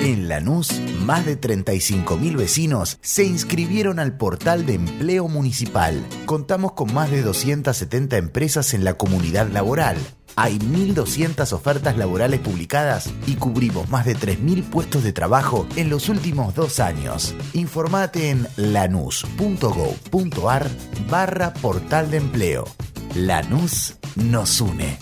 En Lanús, más de 35.000 vecinos se inscribieron al portal de empleo municipal. Contamos con más de 270 empresas en la comunidad laboral. Hay 1.200 ofertas laborales publicadas y cubrimos más de 3.000 puestos de trabajo en los últimos dos años. Informate en lanús.gov.ar barra portal de empleo. Lanús nos une.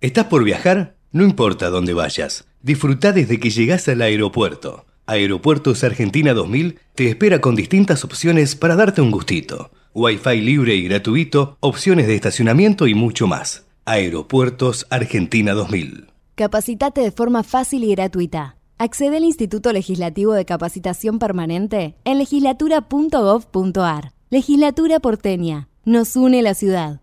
¿Estás por viajar? No importa dónde vayas, disfruta desde que llegas al aeropuerto. Aeropuertos Argentina 2000 te espera con distintas opciones para darte un gustito. Wi-Fi libre y gratuito, opciones de estacionamiento y mucho más. Aeropuertos Argentina 2000. Capacitate de forma fácil y gratuita. Accede al Instituto Legislativo de Capacitación Permanente en legislatura.gov.ar. Legislatura porteña. Nos une la ciudad.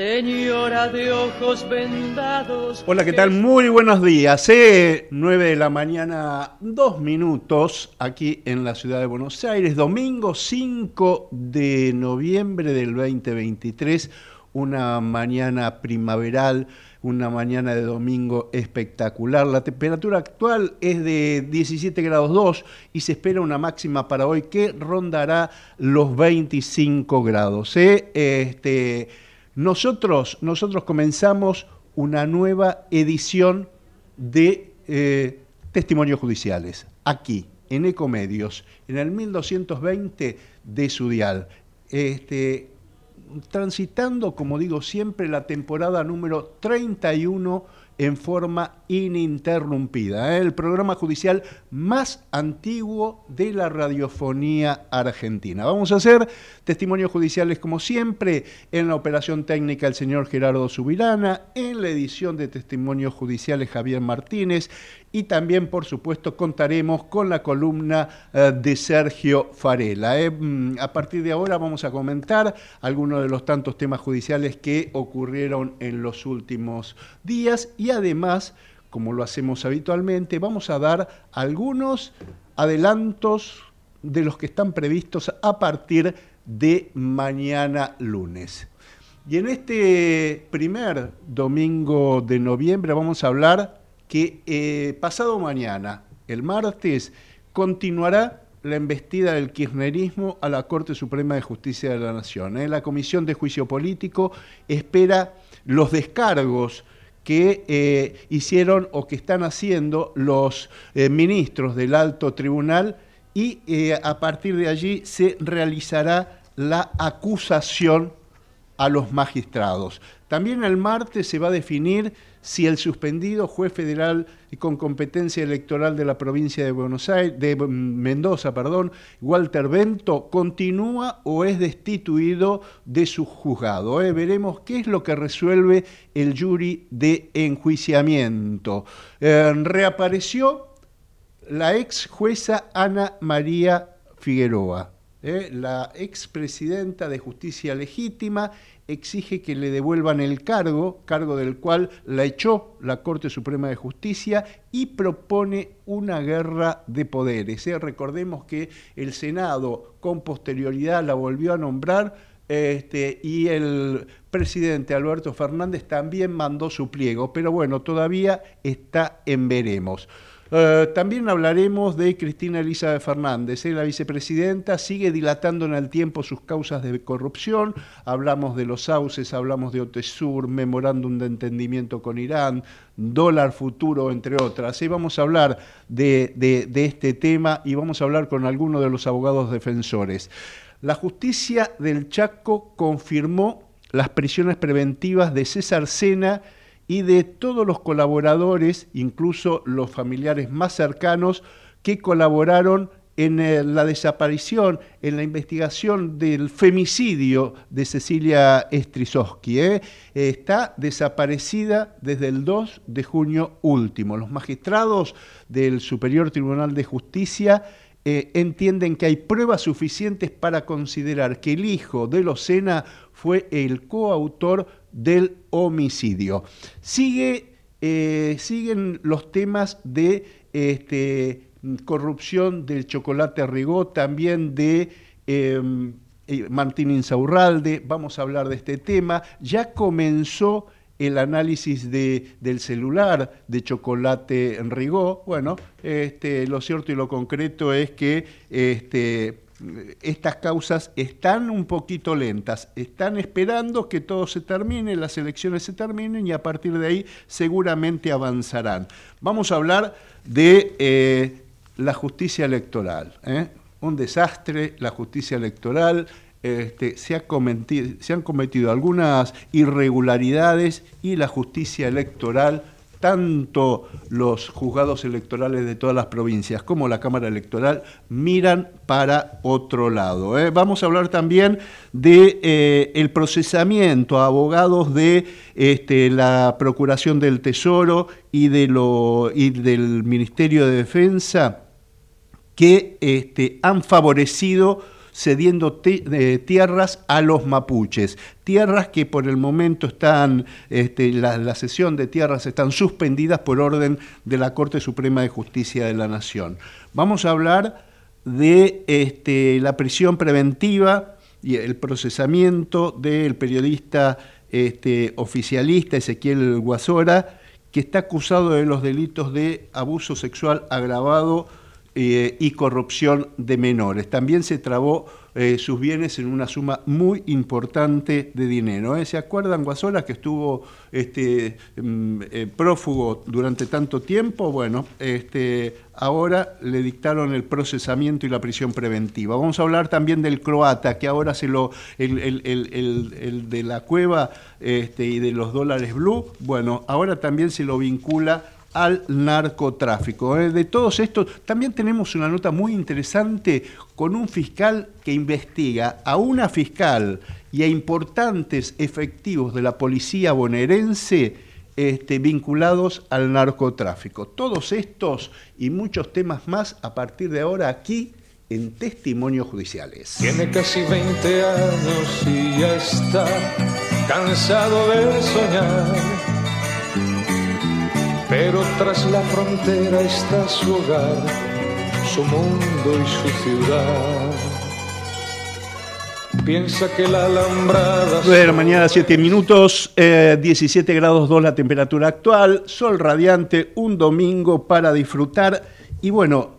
Señora de ojos vendados. Hola, ¿qué tal? Muy buenos días. Eh, 9 de la mañana, dos minutos, aquí en la ciudad de Buenos Aires, domingo 5 de noviembre del 2023, una mañana primaveral, una mañana de domingo espectacular. La temperatura actual es de 17 grados 2 y se espera una máxima para hoy que rondará los 25 grados. ¿eh? Este nosotros, nosotros comenzamos una nueva edición de eh, testimonios judiciales, aquí, en Ecomedios, en el 1220 de Sudial. Este, transitando, como digo siempre, la temporada número 31 en forma ininterrumpida. ¿eh? El programa judicial más antiguo de la radiofonía argentina. Vamos a hacer testimonios judiciales como siempre en la operación técnica el señor Gerardo Subirana, en la edición de testimonios judiciales Javier Martínez y también, por supuesto, contaremos con la columna eh, de Sergio Farela. ¿eh? Mm, A partir de ahora vamos a comentar algunos de los tantos temas judiciales que ocurrieron en los últimos días y además, como lo hacemos habitualmente, vamos a dar algunos adelantos de los que están previstos a partir de mañana lunes. Y en este primer domingo de noviembre vamos a hablar que eh, pasado mañana, el martes, continuará la embestida del kirchnerismo a la Corte Suprema de Justicia de la Nación. ¿eh? La Comisión de Juicio Político espera los descargos que eh, hicieron o que están haciendo los ministros del alto tribunal y a partir de allí se realizará la acusación a los magistrados. También el martes se va a definir si el suspendido juez federal con competencia electoral de la provincia de Buenos Aires, de mm, Mendoza, perdón, Walter Bento, continúa o es destituido de su juzgado. ¿eh? Veremos qué es lo que resuelve el jury de enjuiciamiento. Eh, reapareció la ex jueza Ana María Figueroa. ¿Eh? la expresidenta de Justicia Legítima exige que le devuelvan el cargo, cargo del cual la echó la Corte Suprema de Justicia y propone una guerra de poderes. ¿eh? Recordemos que el Senado con posterioridad la volvió a nombrar este, y el presidente Alberto Fernández también mandó su pliego, pero bueno, todavía está en veremos. Eh, también hablaremos de Cristina Elizabeth Fernández, ¿eh? la vicepresidenta sigue dilatando en el tiempo sus causas de corrupción, hablamos de los sauces, hablamos de OTESUR, memorándum de entendimiento con Irán, dólar futuro, entre otras. Y vamos a hablar de, de este tema y vamos a hablar con algunos de los abogados defensores. La justicia del Chaco confirmó las prisiones preventivas de César Sena y de todos los colaboradores, incluso los familiares más cercanos, que colaboraron en eh, la desaparición, en la investigación del femicidio de Cecilia Strisowski. ¿eh? Está desaparecida desde el 2 de junio último. Los magistrados del Superior Tribunal de Justicia eh, entienden que hay pruebas suficientes para considerar que el hijo de Locena fue el coautor del homicidio. Sigue, eh, siguen los temas de este, corrupción del chocolate Rigó, también de em, eh, Martín Insaurralde, vamos a hablar de este tema. Ya comenzó el análisis de, del celular de Chocolate Rigó. Bueno, este, lo cierto y lo concreto es que este, estas causas están un poquito lentas, están esperando que todo se termine, las elecciones se terminen y a partir de ahí seguramente avanzarán. Vamos a hablar de eh, la justicia electoral. ¿eh? Un desastre, la justicia electoral. Este, se, cometido, se han cometido algunas irregularidades y la justicia electoral tanto los juzgados electorales de todas las provincias como la Cámara Electoral miran para otro lado. ¿eh? Vamos a hablar también de eh, el procesamiento a abogados de este, la Procuración del Tesoro y, del Ministerio de Defensa que este, han favorecido cediendo tierras a los mapuches, tierras que por el momento están, este, la, sesión de tierras están suspendidas por orden de la Corte Suprema de Justicia de la Nación. Vamos a hablar de este, la prisión preventiva y el procesamiento del periodista este, oficialista Ezequiel Guasora, que está acusado de los delitos de abuso sexual agravado eh, y corrupción de menores. También se trabó eh, sus bienes en una suma muy importante de dinero. ¿eh? ¿Se acuerdan, Guasola, que estuvo este, mm, prófugo durante tanto tiempo? Bueno, este, ahora le dictaron el procesamiento y la prisión preventiva. Vamos a hablar también del croata, que ahora se lo, el, el de la cueva este, y de los dólares blue, bueno, ahora también se lo vincula al narcotráfico. ¿eh? De todos estos, también tenemos una nota muy interesante con un fiscal que investiga a una fiscal y a importantes efectivos de la policía bonaerense este, vinculados al narcotráfico. Todos estos y muchos temas más a partir de ahora aquí en Testimonios Judiciales. Tiene casi 20 años y ya está cansado de soñar pero tras la frontera está su hogar, su mundo y su ciudad. Piensa que la alambrada... Bueno, mañana 7 minutos, 17 eh, grados 2 la temperatura actual, sol radiante, un domingo para disfrutar. Y bueno,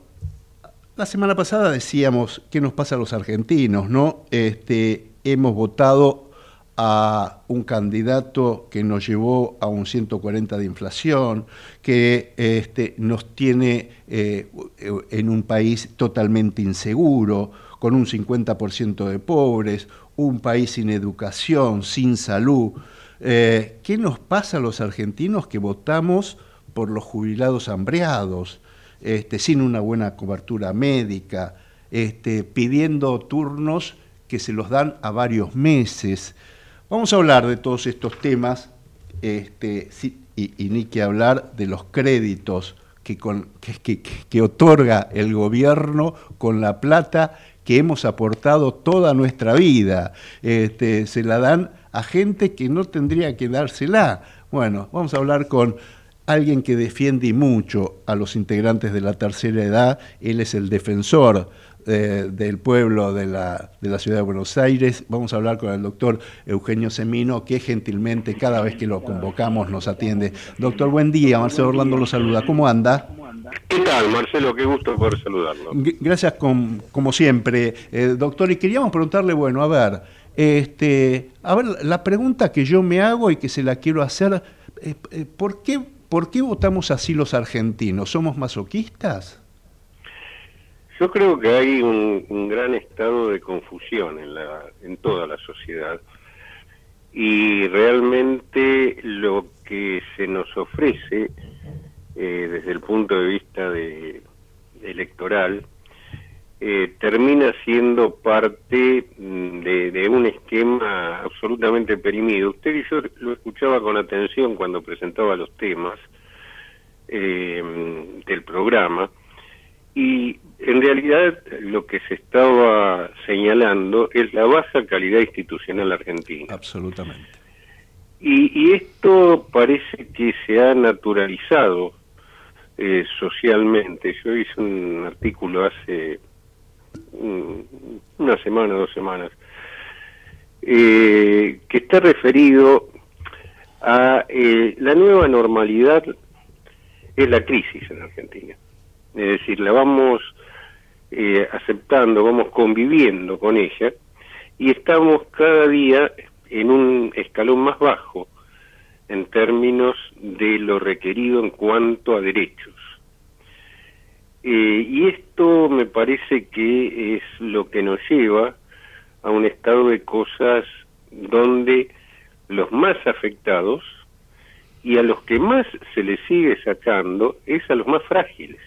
la semana pasada decíamos qué nos pasa a los argentinos, ¿no? Este, hemos votado a un candidato que nos llevó a un 140 de inflación, que este, nos tiene eh, en un país totalmente inseguro, con un 50% de pobres, un país sin educación, sin salud. Eh, ¿Qué nos pasa a los argentinos que votamos por los jubilados hambreados, este, sin una buena cobertura médica, este, pidiendo turnos que se los dan a varios meses? Vamos a hablar de todos estos temas este, y, ni que hablar de los créditos que, otorga el gobierno con la plata que hemos aportado toda nuestra vida. Este, se la dan a gente que no tendría que dársela. Bueno, vamos a hablar con alguien que defiende mucho a los integrantes de la tercera edad. Él es el defensor eh, del pueblo de la, de la, ciudad de Buenos Aires. Vamos a hablar con el doctor Eugenio Semino, que gentilmente cada vez que lo convocamos nos atiende. Doctor, buen día. Marcelo Orlando lo saluda. ¿Cómo anda? ¿Qué tal, Marcelo? Qué gusto poder saludarlo. Gracias, como siempre, eh, doctor. Y queríamos preguntarle, bueno, a ver, este, a ver, la pregunta que yo me hago y que se la quiero hacer, eh, ¿por, qué, ¿por qué votamos así los argentinos? ¿Somos masoquistas? Yo creo que hay un, gran estado de confusión en, la, en toda la sociedad y realmente lo que se nos ofrece eh, desde el punto de vista de, electoral eh, termina siendo parte mm, de, un esquema absolutamente perimido. Usted y yo lo escuchaba con atención cuando presentaba los temas eh, del programa y en realidad lo que se estaba señalando es la baja calidad institucional argentina. Absolutamente. Y, esto parece que se ha naturalizado eh, socialmente. Yo hice un artículo hace una semana, dos semanas, eh, que está referido a eh, la nueva normalidad es la crisis en Argentina. Es decir, la vamos eh, aceptando, vamos conviviendo con ella y estamos cada día en un escalón más bajo en términos de lo requerido en cuanto a derechos. Eh, y esto me parece que es lo que nos lleva a un estado de cosas donde los más afectados y a los que más se les sigue sacando es a los más frágiles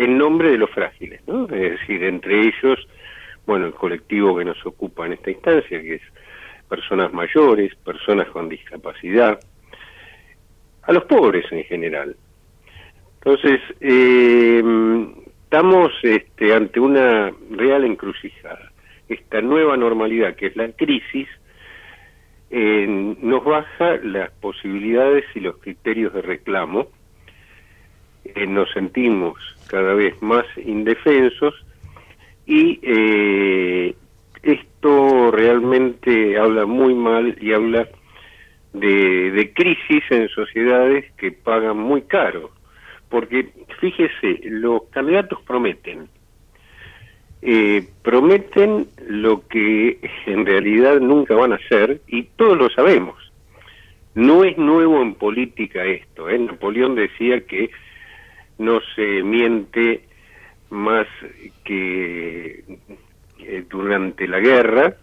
en nombre de los frágiles, ¿no? Es decir, entre ellos, bueno, el colectivo que nos ocupa en esta instancia, que es personas mayores, personas con discapacidad, a los pobres en general. Entonces, eh, estamos este, ante una real encrucijada. Esta nueva normalidad, que es la crisis, eh, nos baja las posibilidades y los criterios de reclamo. Eh, nos sentimos cada vez más indefensos y eh, esto realmente habla muy mal y habla de, crisis en sociedades que pagan muy caro. Porque fíjese, los candidatos prometen, eh, prometen lo que en realidad nunca van a hacer y todos lo sabemos. No es nuevo en política esto. ¿eh? Napoleón decía que no se miente más que durante la guerra,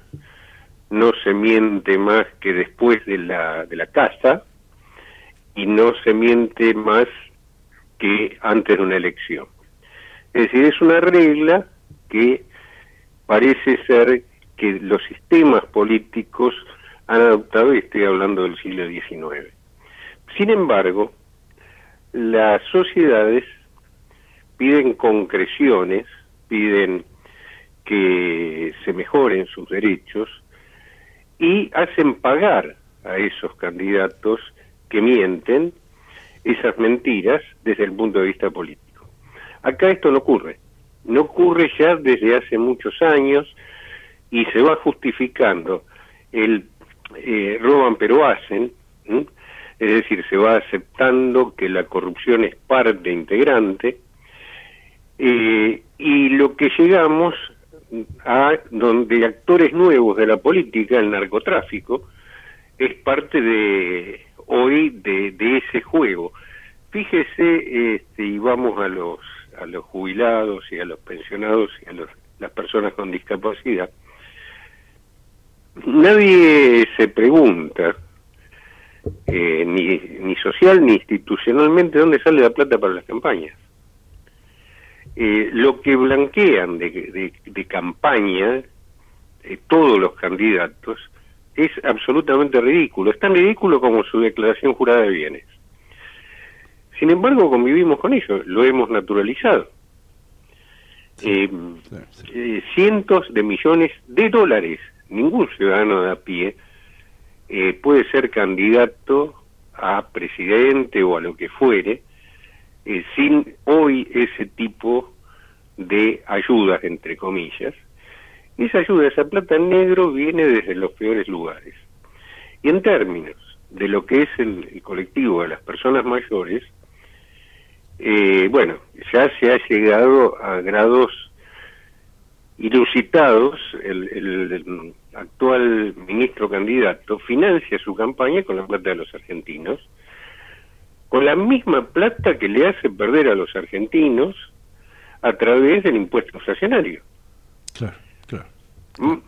no se miente más que después de la, de la casa y no se miente más que antes de una elección. Es decir, es una regla que parece ser que los sistemas políticos han adoptado, y estoy hablando del siglo XIX. Sin embargo, las sociedades piden concreciones, piden que se mejoren sus derechos y hacen pagar a esos candidatos que mienten esas mentiras desde el punto de vista político. Acá esto no ocurre, no ocurre ya desde hace muchos años y se va justificando. El eh, roban pero hacen, es decir, se va aceptando que la corrupción es parte integrante, eh, y lo que llegamos a donde actores nuevos de la política, el narcotráfico, es parte de hoy de, ese juego. Fíjese, este, y vamos a los a los jubilados y a los pensionados y a las personas con discapacidad, nadie se pregunta eh, ni, ni social ni institucionalmente, ¿dónde sale la plata para las campañas? Eh, lo que blanquean de, de, campaña eh, todos los candidatos es absolutamente ridículo, es tan ridículo como su declaración jurada de bienes. Sin embargo, convivimos con ello, lo hemos naturalizado. eh, cientos de millones de dólares. Ningún ciudadano de a pie eh, puede ser candidato a presidente o a lo que fuere sin hoy ese tipo de ayudas, entre comillas. Esa ayuda, esa plata en negro viene desde los peores lugares. Y en términos de lo que es el, colectivo de las personas mayores, eh, bueno, ya se ha llegado a grados inusitados. El, actual ministro candidato financia su campaña con la plata de los argentinos, con la misma plata que le hace perder a los argentinos a través del impuesto inflacionario. Claro, claro.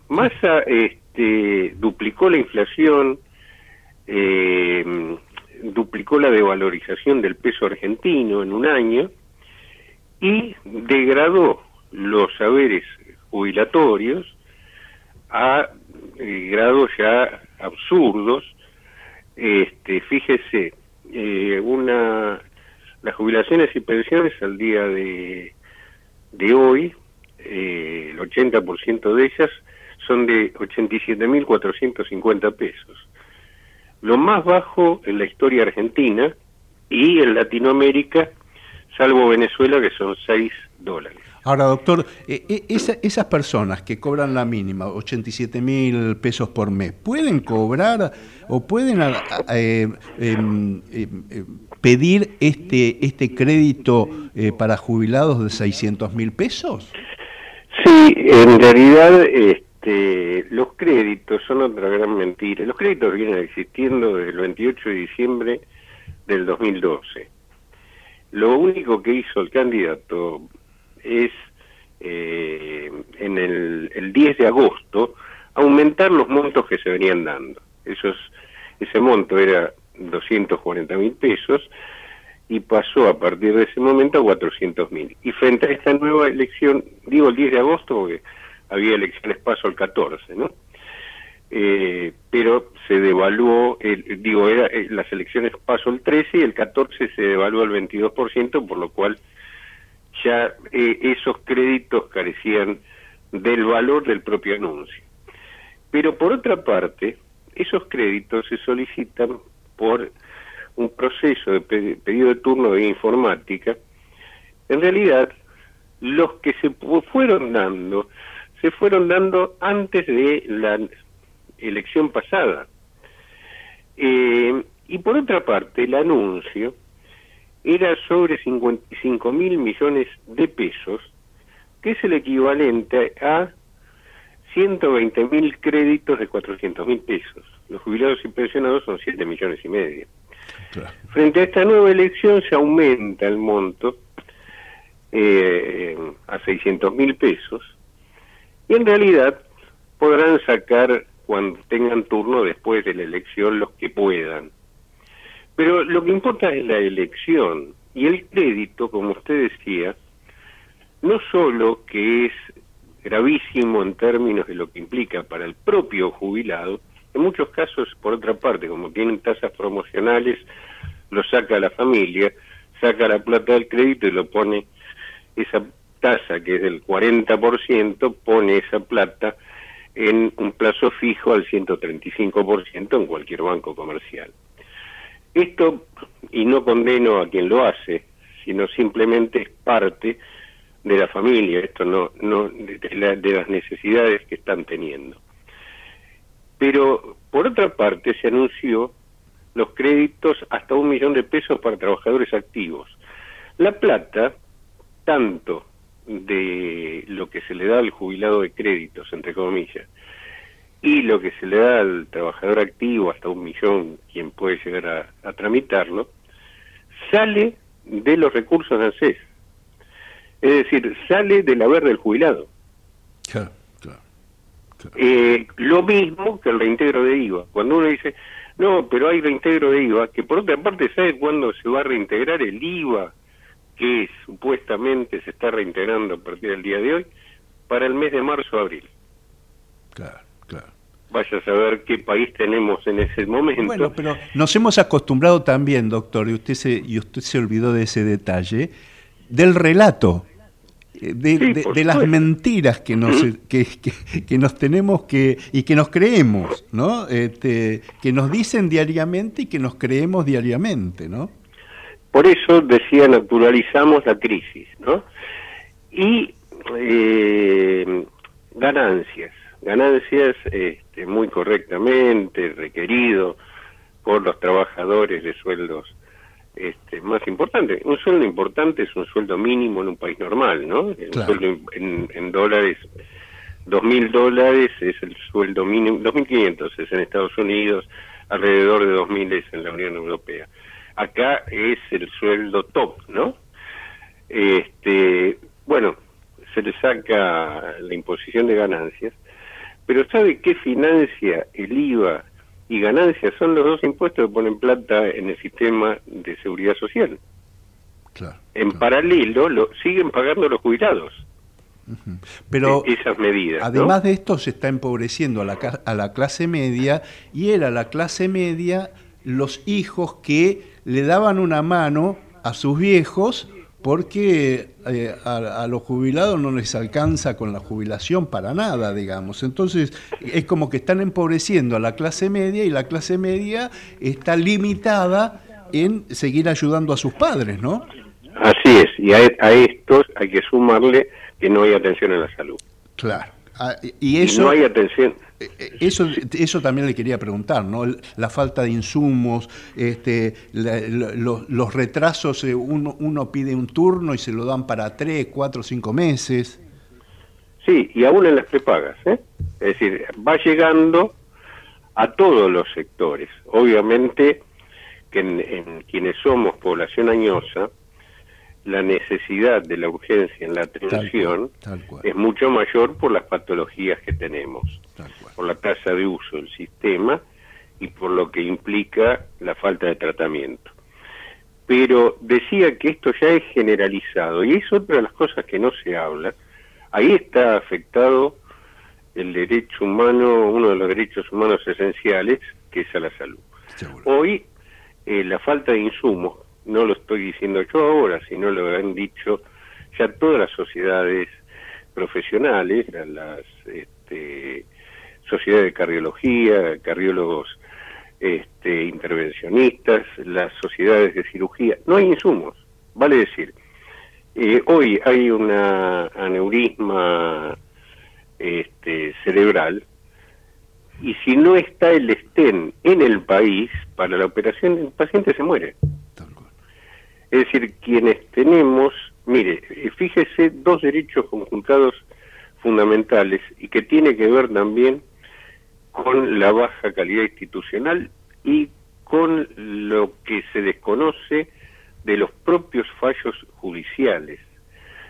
Massa este, duplicó la inflación, eh, duplicó la devalorización del peso argentino en un año y degradó los saberes jubilatorios a eh, grados ya absurdos. Este, fíjese, eh, una las jubilaciones y pensiones al día de, de hoy, el 80% de ellas son de 87.450 pesos lo más bajo en la historia argentina y en Latinoamérica, salvo Venezuela, que son 6 dólares. Ahora, doctor, eh, eh, esas personas que cobran la mínima, 87 mil pesos por mes, ¿pueden cobrar o pueden eh, em, em, pedir este, este crédito para jubilados de 600 mil pesos? Sí, en realidad... Este, los créditos son otra gran mentira. Los créditos vienen existiendo desde el 28 de diciembre del 2012. Lo único que hizo el candidato es, eh, en el, el, 10 de agosto, aumentar los montos que se venían dando. Esos, ese monto era 240 mil pesos y pasó a partir de ese momento a 400 mil. Y frente a esta nueva elección, digo el 10 de agosto porque había elecciones paso el 14, ¿no? Eh, pero se devaluó, el, digo, era, eh, las elecciones paso el 13 y el 14 se devaluó el 22%, por lo cual ya eh, esos créditos carecían del valor del propio anuncio. Pero por otra parte, esos créditos se solicitan por un proceso de pedido de turno de informática. En realidad, los que se fueron dando se fueron dando antes de la elección pasada. Eh, y por otra parte, el anuncio era sobre 55 mil millones de pesos, que es el equivalente a 120 mil créditos de 400 mil pesos. Los jubilados y pensionados son 7 millones y medio. Frente a esta nueva elección se aumenta el monto eh, a 600 mil pesos y en realidad podrán sacar cuando tengan turno después de la elección los que puedan. Pero lo que importa es la elección y el crédito, como usted decía, no solo que es gravísimo en términos de lo que implica para el propio jubilado, en muchos casos, por otra parte, como tienen tasas promocionales, lo saca la familia, saca la plata del crédito y lo pone esa tasa que es del 40% pone esa plata en un plazo fijo al 135% en cualquier banco comercial. Esto, y no condeno a quien lo hace, sino simplemente es parte de la familia, esto no, no de, de las necesidades que están teniendo. Pero, por otra parte, se anunció los créditos hasta un millón de pesos para trabajadores activos. La plata, tanto de lo que se le da al jubilado de créditos, entre comillas, y lo que se le da al trabajador activo, hasta un millón, quien puede llegar a, tramitarlo, sale de los recursos de ANSES. Es decir, sale del haber del jubilado. Eh, lo mismo que el reintegro de IVA. Cuando uno dice, no, pero hay reintegro de IVA, que por otra parte, ¿sabe cuándo se va a reintegrar el IVA que supuestamente se está reintegrando a partir del día de hoy, para el mes de marzo-abril. Claro, claro. Vaya a saber qué país tenemos en ese momento. Bueno, pero nos hemos acostumbrado también, doctor, y usted se, y usted se olvidó de ese detalle, del relato. de, las mentiras que nos, que, que, nos tenemos que, y que nos creemos, ¿no? Este, que nos dicen diariamente y que nos creemos diariamente, ¿no? Por eso decía, naturalizamos la crisis, ¿no? Y eh, ganancias, ganancias este, muy correctamente, requerido por los trabajadores de sueldos este, más importantes. Un sueldo importante es un sueldo mínimo en un país normal, ¿no? Un sueldo en, en dólares, dos mil dólares es el sueldo mínimo, dos mil quinientos es en Estados Unidos, alrededor de dos mil es en la Unión Europea. Acá es el sueldo top, ¿no? Este, bueno, se le saca la imposición de ganancias, pero ¿sabe qué financia el IVA y ganancias? Son los dos impuestos que ponen plata en el sistema de seguridad social. en paralelo lo siguen pagando los jubilados. Pero e-, esas medidas. Además de esto se está empobreciendo a la, a la clase media y era la clase media los hijos que le daban una mano a sus viejos porque eh, a, los jubilados no les alcanza con la jubilación para nada, digamos. Entonces es como que están empobreciendo a la clase media y la clase media está limitada en seguir ayudando a sus padres, ¿no? Así es, y a, a estos hay que sumarle que no hay atención en la salud. Claro. Ah, y eso... no hay atención. Eh, eso, eso también le quería preguntar, ¿no? La falta de insumos, este, los retrasos, eh, uno, uno pide un turno y se lo dan para tres, cuatro, cinco meses. Sí, y aún en las prepagas, ¿eh? Es decir, va llegando a todos los sectores. Obviamente que en quienes somos población añosa, la necesidad de la urgencia en la atención es mucho mayor por las patologías que tenemos, por la tasa de uso del sistema y por lo que implica la falta de tratamiento. Pero decía que esto ya es generalizado y es otra de las cosas que no se habla. Ahí está afectado el derecho humano, uno de los derechos humanos esenciales, que es a la salud. Hoy eh, la falta de insumos no lo estoy diciendo yo ahora, sino lo han dicho ya todas las sociedades profesionales, las este, sociedades de cardiología, cardiólogos este, intervencionistas, las sociedades de cirugía. No hay insumos, vale decir. Eh, hoy hay una aneurisma este, cerebral y si no está el estén en el país para la operación, el paciente se muere. Es decir, quienes tenemos, mire, eh, fíjese, dos derechos conjuntados fundamentales y que tiene que ver también con la baja calidad institucional y con lo que se desconoce de los propios fallos judiciales.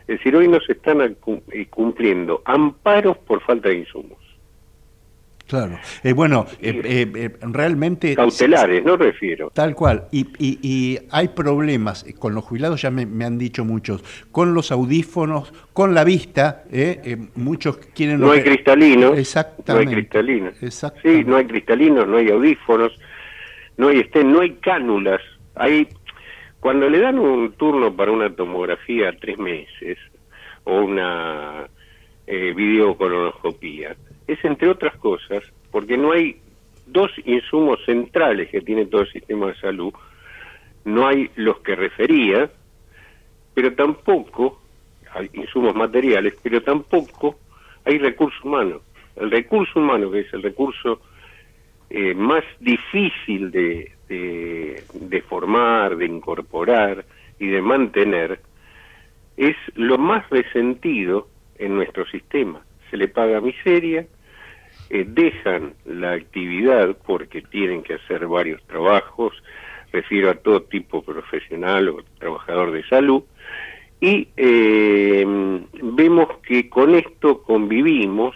Es decir, hoy no se están eh, cumpliendo amparos por falta de insumos. Claro. Eh, bueno, eh, eh, realmente... Cautelares, no refiero. Tal cual. Y, y, hay problemas con los jubilados, ya me, han dicho muchos, con los audífonos, con la vista. muchos quieren... No hay cristalinos. Exactamente. No hay cristalinos. Sí, no hay cristalinos, no hay audífonos, no hay estén, no hay cánulas. Hay... Cuando le dan un turno para una tomografía tres meses o una videocolonoscopía, es entre otras cosas porque no hay dos insumos centrales que tiene todo el sistema de salud, no hay los que refería, pero tampoco hay insumos materiales, pero tampoco hay recurso humano. El recurso humano, que es el recurso eh, más difícil de, de formar, de incorporar y de mantener, es lo más resentido en nuestro sistema. Se le paga miseria, eh, dejan la actividad porque tienen que hacer varios trabajos, refiero a todo tipo profesional o trabajador de salud, y eh, vemos que con esto convivimos.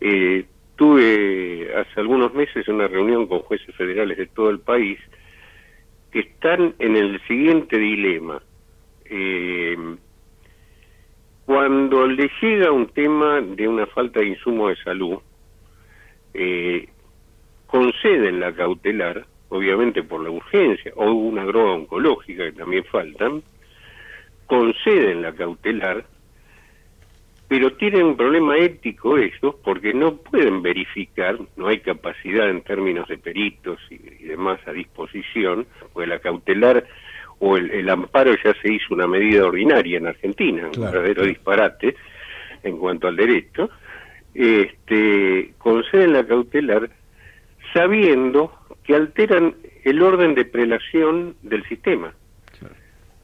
Eh, tuve hace algunos meses una reunión con jueces federales de todo el país que están en el siguiente dilema. cuando le llega un tema de una falta de insumo de salud, eh, conceden la cautelar, obviamente por la urgencia, o una droga oncológica que también faltan, conceden la cautelar pero tienen un problema ético ellos porque no pueden verificar, no hay capacidad en términos de peritos y, demás a disposición, porque la cautelar o el, amparo ya se hizo una medida ordinaria en Argentina, un verdadero disparate en cuanto al derecho, este, conceden la cautelar sabiendo que alteran el orden de prelación del sistema.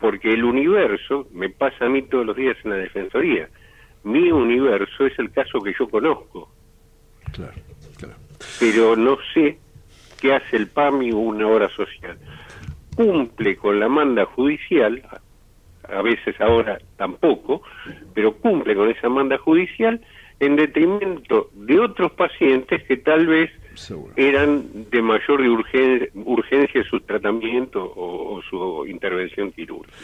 Porque el universo, me pasa a mí todos los días en la Defensoría, mi universo es el caso que yo conozco. Claro, claro. Pero no sé qué hace el PAMI o una obra social. Cumple con la manda judicial, a veces ahora tampoco, pero cumple con esa manda judicial en detrimento de otros pacientes que tal vez eran de mayor urgencia su tratamiento o, su intervención quirúrgica.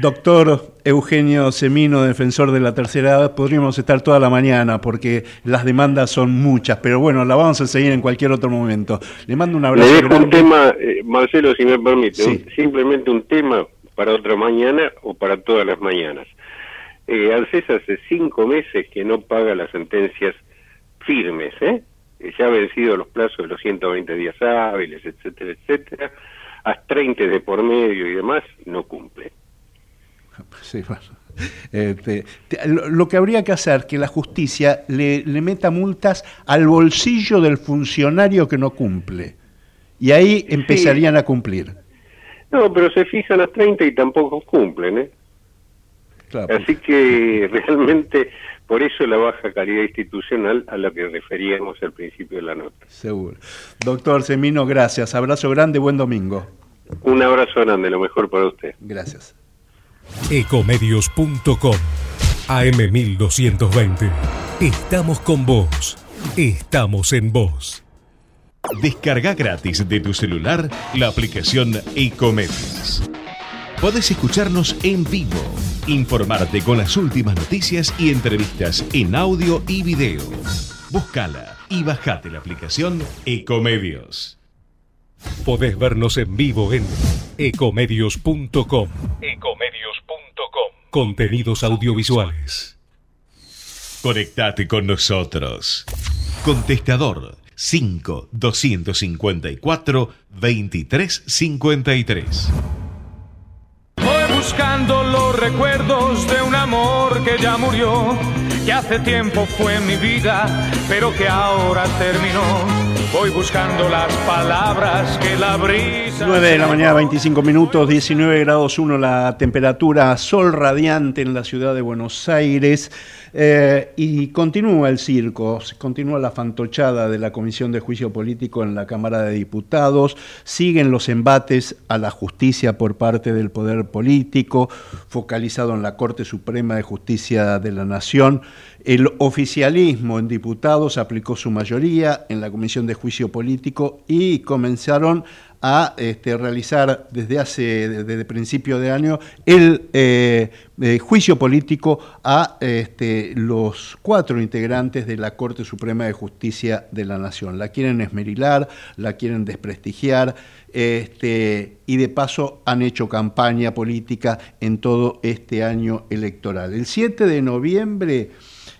Doctor Eugenio Semino, defensor de la tercera edad, podríamos estar toda la mañana porque las demandas son muchas, pero bueno, la vamos a seguir en cualquier otro momento. Le mando un abrazo. Le dejo un tema, eh, Marcelo, si me permite, simplemente un tema para otra mañana o para todas las mañanas. Eh, hace cinco meses que no paga las sentencias firmes, ¿eh? ya ha vencido los plazos de los 120 días hábiles, etcétera, etcétera, a 30 de por medio y demás, no cumple. Sí, este, lo, que habría que hacer que la justicia le, meta multas al bolsillo del funcionario que no cumple. Y ahí empezarían a cumplir. No, pero se fijan a 30 y tampoco cumplen, ¿eh? Así que realmente por eso la baja calidad institucional a la que referíamos al principio de la nota. Seguro. Doctor Semino, gracias. Abrazo grande, buen domingo. Un abrazo grande, lo mejor para usted. Gracias. Ecomedios.com AM1220. Estamos con vos. Estamos en vos. Descarga gratis de tu celular la aplicación Ecomedios. Podés escucharnos en vivo, informarte con las últimas noticias y entrevistas en audio y video. Búscala y bajate la aplicación Ecomedios. Podés vernos en vivo en ecomedios.com. Ecomedios.com. Contenidos audiovisuales. Conectate con nosotros. Contestador 5 254 2353 buscando los recuerdos de un amor que ya murió, que hace tiempo fue mi vida, pero que ahora terminó. Voy buscando las palabras que la brisa. 9 de la mañana, 25 minutos, 19 grados 1 la temperatura, sol radiante en la ciudad de Buenos Aires. Eh, y continúa el circo, continúa la fantochada de la Comisión de Juicio Político en la Cámara de Diputados, siguen los embates a la justicia por parte del poder político, focalizado en la Corte Suprema de Justicia de la Nación. El oficialismo en diputados aplicó su mayoría en la Comisión de Juicio Político y comenzaron a este, realizar desde hace, desde principio de año, el eh, eh, juicio político a este, los cuatro integrantes de la Corte Suprema de Justicia de la Nación. La quieren esmerilar, la quieren desprestigiar, este, y de paso han hecho campaña política en todo este año electoral. El 7 de noviembre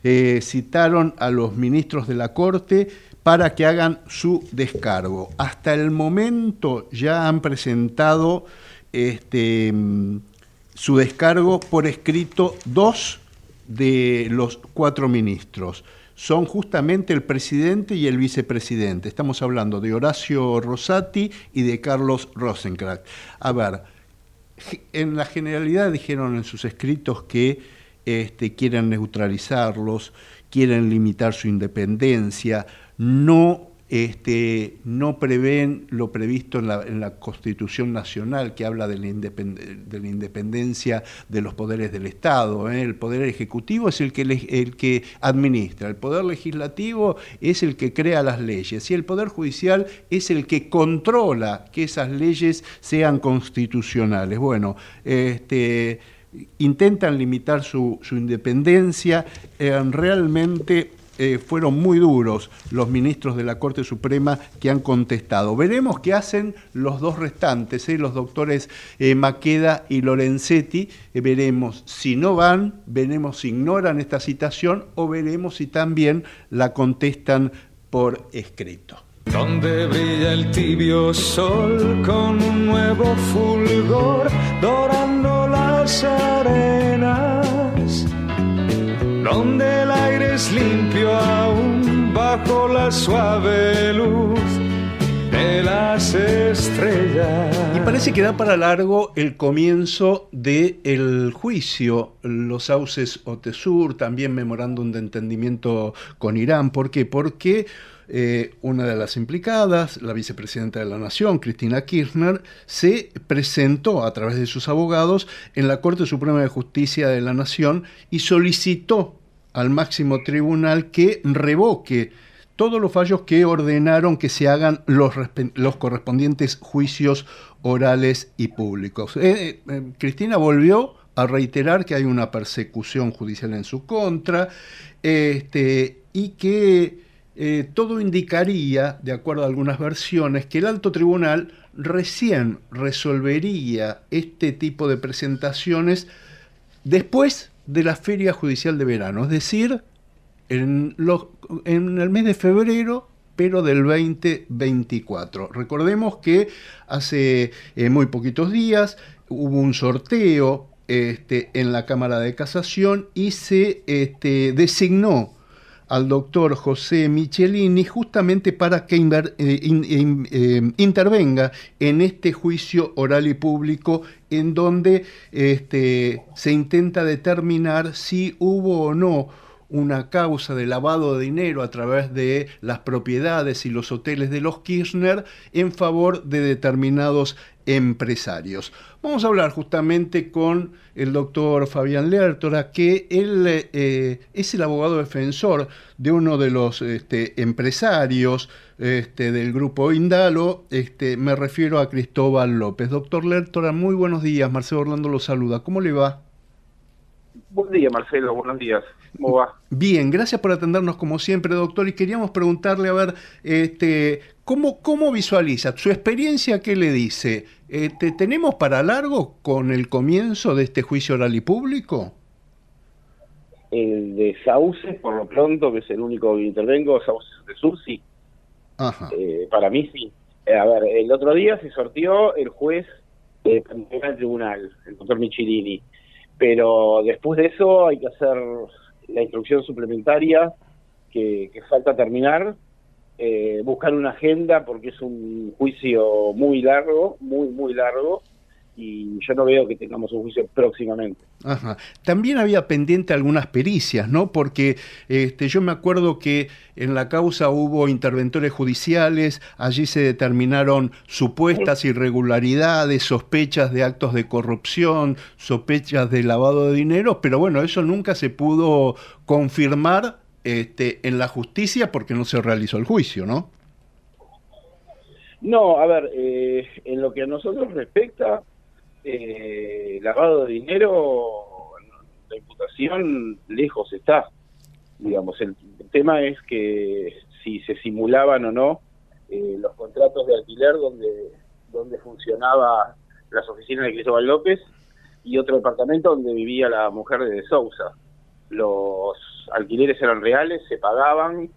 eh, citaron a los ministros de la Corte para que hagan su descargo. Hasta el momento ya han presentado este, su descargo por escrito dos de los cuatro ministros. Son justamente el presidente y el vicepresidente. Estamos hablando de Horacio Rosati y de Carlos Rosenkrantz. A ver, en la generalidad dijeron en sus escritos que este, quieren neutralizarlos, quieren limitar su independencia, no, este, no prevén lo previsto en la, Constitución Nacional, que habla de la, independencia de los poderes del Estado. ¿eh? El poder ejecutivo es el que, el que administra, el poder legislativo es el que crea las leyes y el poder judicial es el que controla que esas leyes sean constitucionales. Bueno, este, intentan limitar su, independencia, realmente eh, fueron muy duros los ministros de la Corte Suprema que han contestado. Veremos qué hacen los dos restantes, eh, los doctores eh, Maqueda y Lorenzetti. veremos si no van, veremos si ignoran esta citación o veremos si también la contestan por escrito. Donde brilla el tibio sol con un nuevo fulgor, dorando las arenas donde el aire es limpio aún bajo la suave luz de las estrellas. Y parece que da para largo el comienzo del el juicio, los sauces Otesur, también memorándum de entendimiento con Irán. ¿Por qué? Porque eh, una de las implicadas, la vicepresidenta de la Nación, Cristina Kirchner, se presentó a través de sus abogados en la Corte Suprema de Justicia de la Nación y solicitó al máximo tribunal que revoque todos los fallos que ordenaron que se hagan los, correspondientes juicios orales y públicos. Eh, eh, Cristina volvió a reiterar que hay una persecución judicial en su contra este, y que eh, todo indicaría, de acuerdo a algunas versiones, que el alto tribunal recién resolvería este tipo de presentaciones después de la feria judicial de verano, es decir, en, el mes de febrero pero del 2024. Recordemos que hace eh, muy poquitos días hubo un sorteo este, en la Cámara de Casación y se este, designó al doctor José Michelini justamente para que eh, eh, intervenga en este juicio oral y público en donde este, se intenta determinar si hubo o no una causa de lavado de dinero a través de las propiedades y los hoteles de los Kirchner en favor de determinados empresarios. Vamos a hablar justamente con el doctor Fabián Lertora, que él eh, es el abogado defensor de uno de los este, empresarios este, del grupo Indalo. Este, me refiero a Cristóbal López. Doctor Lertora, muy buenos días. Marcelo Orlando lo saluda. ¿Cómo le va? Buen día, Marcelo. Buenos días. ¿Cómo va? Bien, gracias por atendernos como siempre, doctor. Y queríamos preguntarle, a ver, este, ¿cómo, cómo visualiza su experiencia? ¿Qué le dice? Este, ¿Tenemos para largo con el comienzo de este juicio oral y público? El de Sauce, por lo pronto, que es el único que intervengo, Sauce de Sur, sí. Ajá. Eh, para mí sí. Eh, a ver, el otro día se sortió el juez eh, del tribunal, el doctor Michelini. Pero después de eso hay que hacer la instrucción suplementaria que, falta terminar, eh, buscar una agenda porque es un juicio muy largo, muy, muy largo, y yo no veo que tengamos un juicio próximamente. Ajá. También había pendiente algunas pericias, ¿no? Porque este, yo me acuerdo que en la causa hubo interventores judiciales, allí se determinaron supuestas irregularidades, sospechas de actos de corrupción, sospechas de lavado de dinero, pero bueno, eso nunca se pudo confirmar este, en la justicia porque no se realizó el juicio, ¿no? No, a ver, eh, en lo que a nosotros respecta, eh, lavado de dinero, la imputación lejos está. Digamos, el, tema es que si se simulaban o no eh, los contratos de alquiler donde, donde funcionaba las oficinas de Cristóbal López y otro departamento donde vivía la mujer de, de Sousa. Los alquileres eran reales, se pagaban,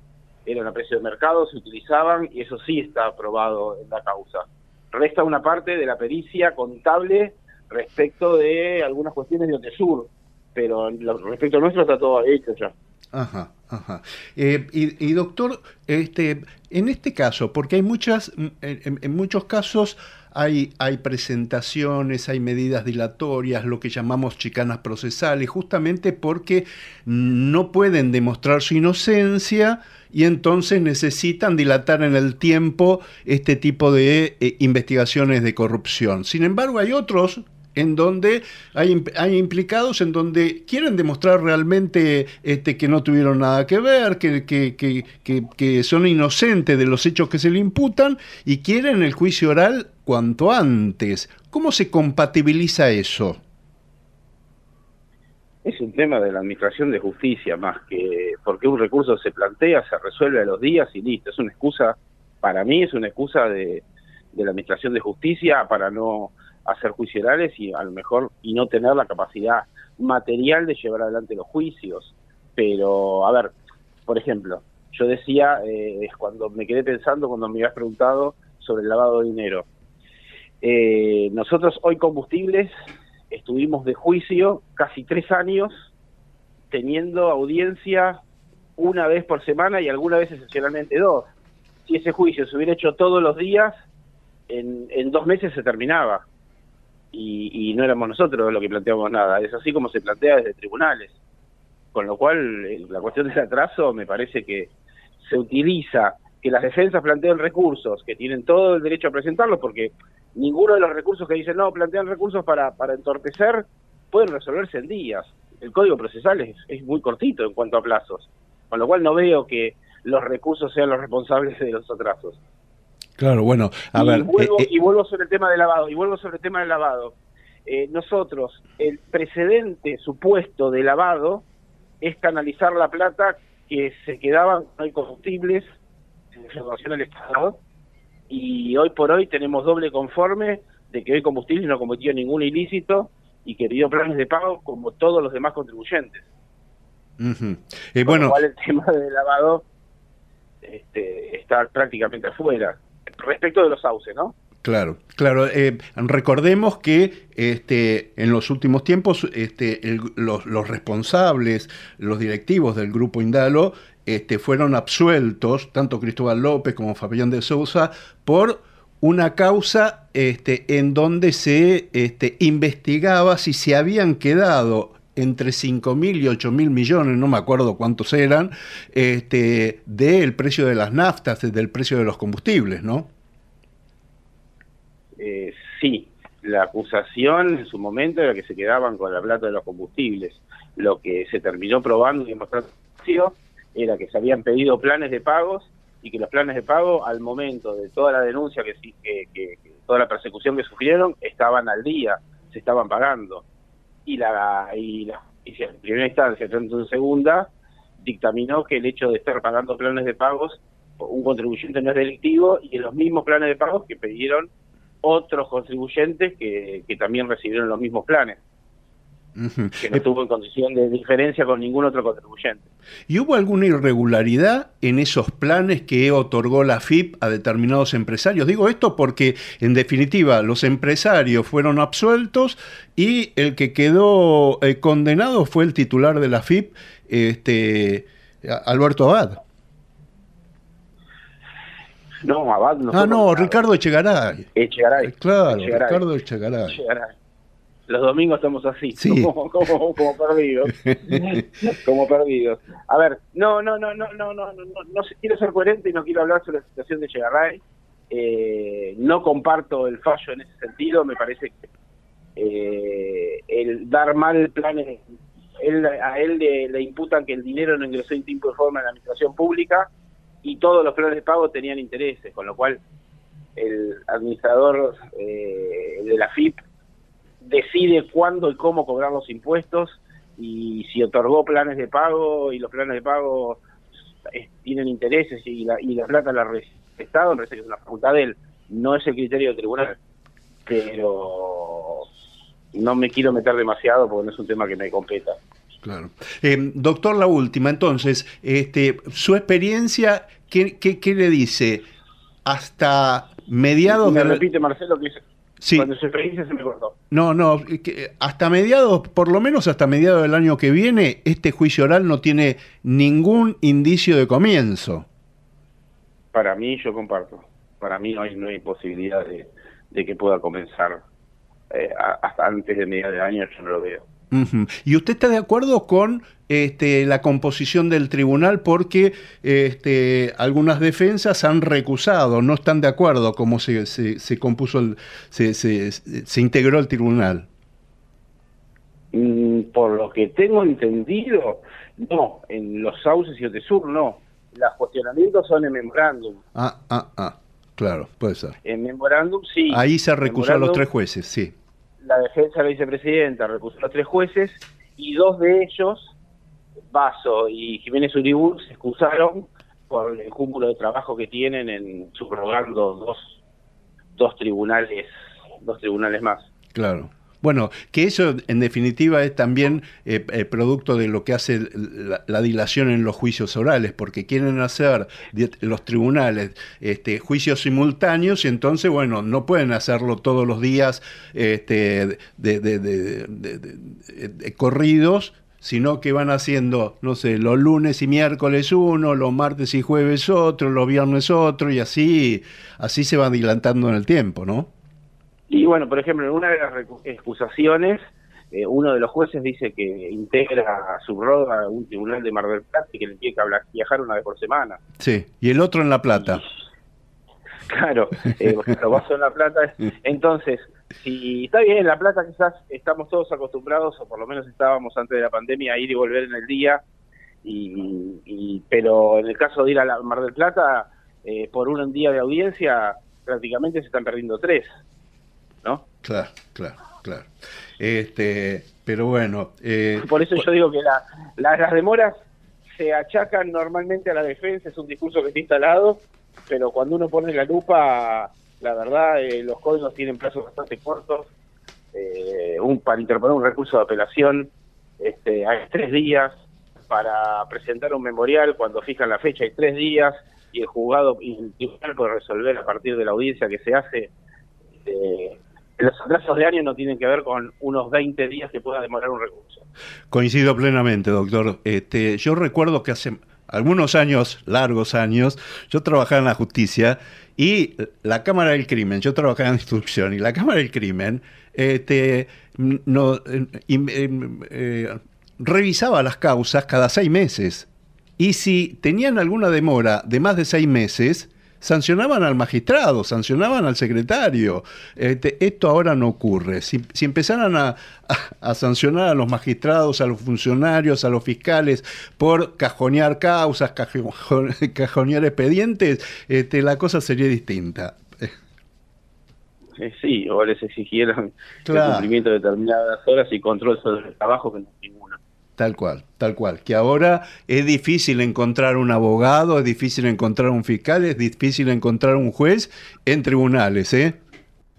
eran a precio de mercado, se utilizaban y eso sí está aprobado en la causa. Resta una parte de la pericia contable respecto de algunas cuestiones de Otesur, pero respecto a nuestro está todo hecho ya. Ajá, ajá. Eh, y, doctor, este, en este caso, porque hay muchas, en, muchos casos hay, hay presentaciones, hay medidas dilatorias, lo que llamamos chicanas procesales, justamente porque no pueden demostrar su inocencia y entonces necesitan dilatar en el tiempo este tipo de eh, investigaciones de corrupción. Sin embargo, hay otros en donde hay, hay, implicados en donde quieren demostrar realmente este, que no tuvieron nada que ver, que, son inocentes de los hechos que se le imputan y quieren el juicio oral cuanto antes. ¿Cómo se compatibiliza eso? es un tema de la administración de justicia más que porque un recurso se plantea, se resuelve a los días y listo. Es una excusa, para mí es una excusa de la administración de justicia para no hacer juicios orales y a lo mejor y no tener la capacidad material de llevar adelante los juicios. Pero, a ver, por ejemplo, yo decía, eh, cuando me quedé pensando, cuando me habías preguntado sobre el lavado de dinero, eh, nosotros hoy combustibles estuvimos de juicio casi tres años teniendo audiencia una vez por semana y algunas veces excepcionalmente dos. Si ese juicio se hubiera hecho todos los días, en, en dos meses se terminaba. Y, y, no éramos nosotros los que planteamos nada. Es así como se plantea desde tribunales. Con lo cual, eh, la cuestión del atraso me parece que se utiliza que las defensas planteen recursos, que tienen todo el derecho a presentarlos, porque ninguno de los recursos que dicen no, plantean recursos para, para entorpecer, pueden resolverse en días. El código procesal es, es muy cortito en cuanto a plazos, con lo cual no veo que los recursos sean los responsables de los atrasos. Claro, bueno, a y ver. Vuelvo, eh, eh, y vuelvo sobre el tema del lavado, y vuelvo sobre el tema del lavado. Eh, nosotros, el precedente supuesto de lavado es canalizar la plata que se quedaban, no hay combustibles, en del Estado, y hoy por hoy tenemos doble conforme de que hoy combustibles no cometió ningún ilícito y que pidió planes de pago como todos los demás contribuyentes. Eh, Con lo bueno, cual el tema del lavado este, está prácticamente afuera. Respecto de los sauces, ¿no? Claro, claro. eh, recordemos que este, en los últimos tiempos este, los responsables, los directivos del grupo Indalo, este, fueron absueltos, tanto Cristóbal López como Fabián de Sousa, por una causa este, en donde se este, investigaba si se habían quedado entre 5 mil y 8 mil millones, no me acuerdo cuántos eran, este, del precio de las naftas, del precio de los combustibles, ¿no? Eh, sí, la acusación en su momento era que se quedaban con la plata de los combustibles. Lo que se terminó probando y demostrando era que se habían pedido planes de pagos y que los planes de pago al momento de toda la denuncia que, que, que- que toda la persecución que sufrieron estaban al día, se estaban pagando. Y la y la en primera instancia, tanto en segunda, dictaminó que el hecho de estar pagando planes de pagos un contribuyente no es delictivo y en los mismos planes de pagos que pidieron otros contribuyentes que, que también recibieron los mismos planes, Que no estuvo en condición de diferencia con ningún otro contribuyente. ¿Y hubo alguna irregularidad en esos planes que otorgó la FIP a determinados empresarios? Digo esto porque, en definitiva, los empresarios fueron absueltos y el que quedó eh, condenado fue el titular de la FIP, este, Alberto Abad. No, Abad no. ah, no. Ricardo Echegaray. Echegaray. Claro, Echegaray. Ricardo Echegaray. Echegaray. Los domingos estamos así, Sí. como, como, como perdidos. como perdidos. A ver, no, no, no, no, no, no, no, no, quiero ser coherente y no quiero hablar sobre la situación de Chegarray. Eh, no comparto el fallo en ese sentido, me parece que eh, el dar mal planes, él, a él le, le imputan que el dinero no ingresó en tiempo y forma en la administración pública y todos los planes de pago tenían intereses, con lo cual el administrador eh, de la FIP decide cuándo y cómo cobrar los impuestos y si otorgó planes de pago y los planes de pago eh, tienen intereses y la, y la plata la recibe el Estado, me parece que es una facultad de él, no es el criterio del tribunal. Pero no me quiero meter demasiado porque no es un tema que me competa. Claro. Eh, doctor, la última, entonces, este, su experiencia, ¿qué, qué, qué le dice? Hasta mediados me de repite Marcelo que Sí. cuando su experiencia se me cortó. No, no, hasta mediados, por lo menos hasta mediados del año que viene, este juicio oral no tiene ningún indicio de comienzo. Para mí, yo comparto. Para mí no hay, no hay posibilidad de, de que pueda comenzar eh, hasta antes de mediados de año, yo no lo veo. ¿Y usted está de acuerdo con este, la composición del tribunal? Porque este, algunas defensas han recusado, no están de acuerdo cómo se, se, se compuso, el, se, se, se integró el tribunal. Mm, por lo que tengo entendido, no. En los sauces y Otesur, no. Los cuestionamientos son en memorándum. Ah, ah, ah, claro, puede ser. En memorándum, sí. Ahí se recusó a los tres jueces, sí. La defensa de la vicepresidenta recusó a tres jueces y dos de ellos, Vaso y Jiménez Uribur, se excusaron por el cúmulo de trabajo que tienen en subrogando dos, dos tribunales, dos tribunales más. Claro. Bueno, que eso en definitiva es también eh, eh, producto de lo que hace la, dilación en los juicios orales, porque quieren hacer los tribunales este, juicios simultáneos y entonces, bueno, no pueden hacerlo todos los días este, de, corridos, sino que van haciendo, no sé, los lunes y miércoles uno, los martes y jueves otro, los viernes otro, y así, así se va adelantando en el tiempo, ¿no? Y bueno, por ejemplo, en una de las excusaciones, eh, uno de los jueces dice que integra, subroga un tribunal de Mar del Plata y que le tiene que viajar una vez por semana. Sí, y el otro en La Plata. Claro, eh, lo vas en La Plata. Entonces, si está bien, en La Plata quizás estamos todos acostumbrados, o por lo menos estábamos antes de la pandemia, a ir y volver en el día, y, pero en el caso de ir a la Mar del Plata, eh, por un día de audiencia, prácticamente se están perdiendo tres. ¿No? Claro, claro, claro. Este, pero bueno. Eh, Por eso yo digo que la, las demoras se achacan normalmente a la defensa, es un discurso que está instalado, pero cuando uno pone la lupa, la verdad, eh, los códigos tienen plazos bastante cortos. Eh, un, para interponer un recurso de apelación este, hay tres días, para presentar un memorial cuando fijan la fecha hay tres días, y el juzgado y el tribunal puede resolver a partir de la audiencia que se hace este, los atrasos de año no tienen que ver con unos 20 días que pueda demorar un recurso. Coincido plenamente, doctor. Este, yo recuerdo que hace algunos años, largos años, yo trabajaba en la justicia y la Cámara del Crimen, yo trabajaba en instrucción y la Cámara del Crimen este, no, eh, revisaba las causas cada seis meses. Y si tenían alguna demora de más de seis meses, sancionaban al magistrado, sancionaban al secretario. Este, esto ahora no ocurre. Si, empezaran a, sancionar a los magistrados, a los funcionarios, a los fiscales por cajonear causas, cajonear expedientes, este, la cosa sería distinta. Sí, o les exigieran el cumplimiento de determinadas horas y control sobre el trabajo que no. Tal cual, tal cual. Que ahora es difícil encontrar un abogado, es difícil encontrar un fiscal, es difícil encontrar un juez en tribunales, ¿eh?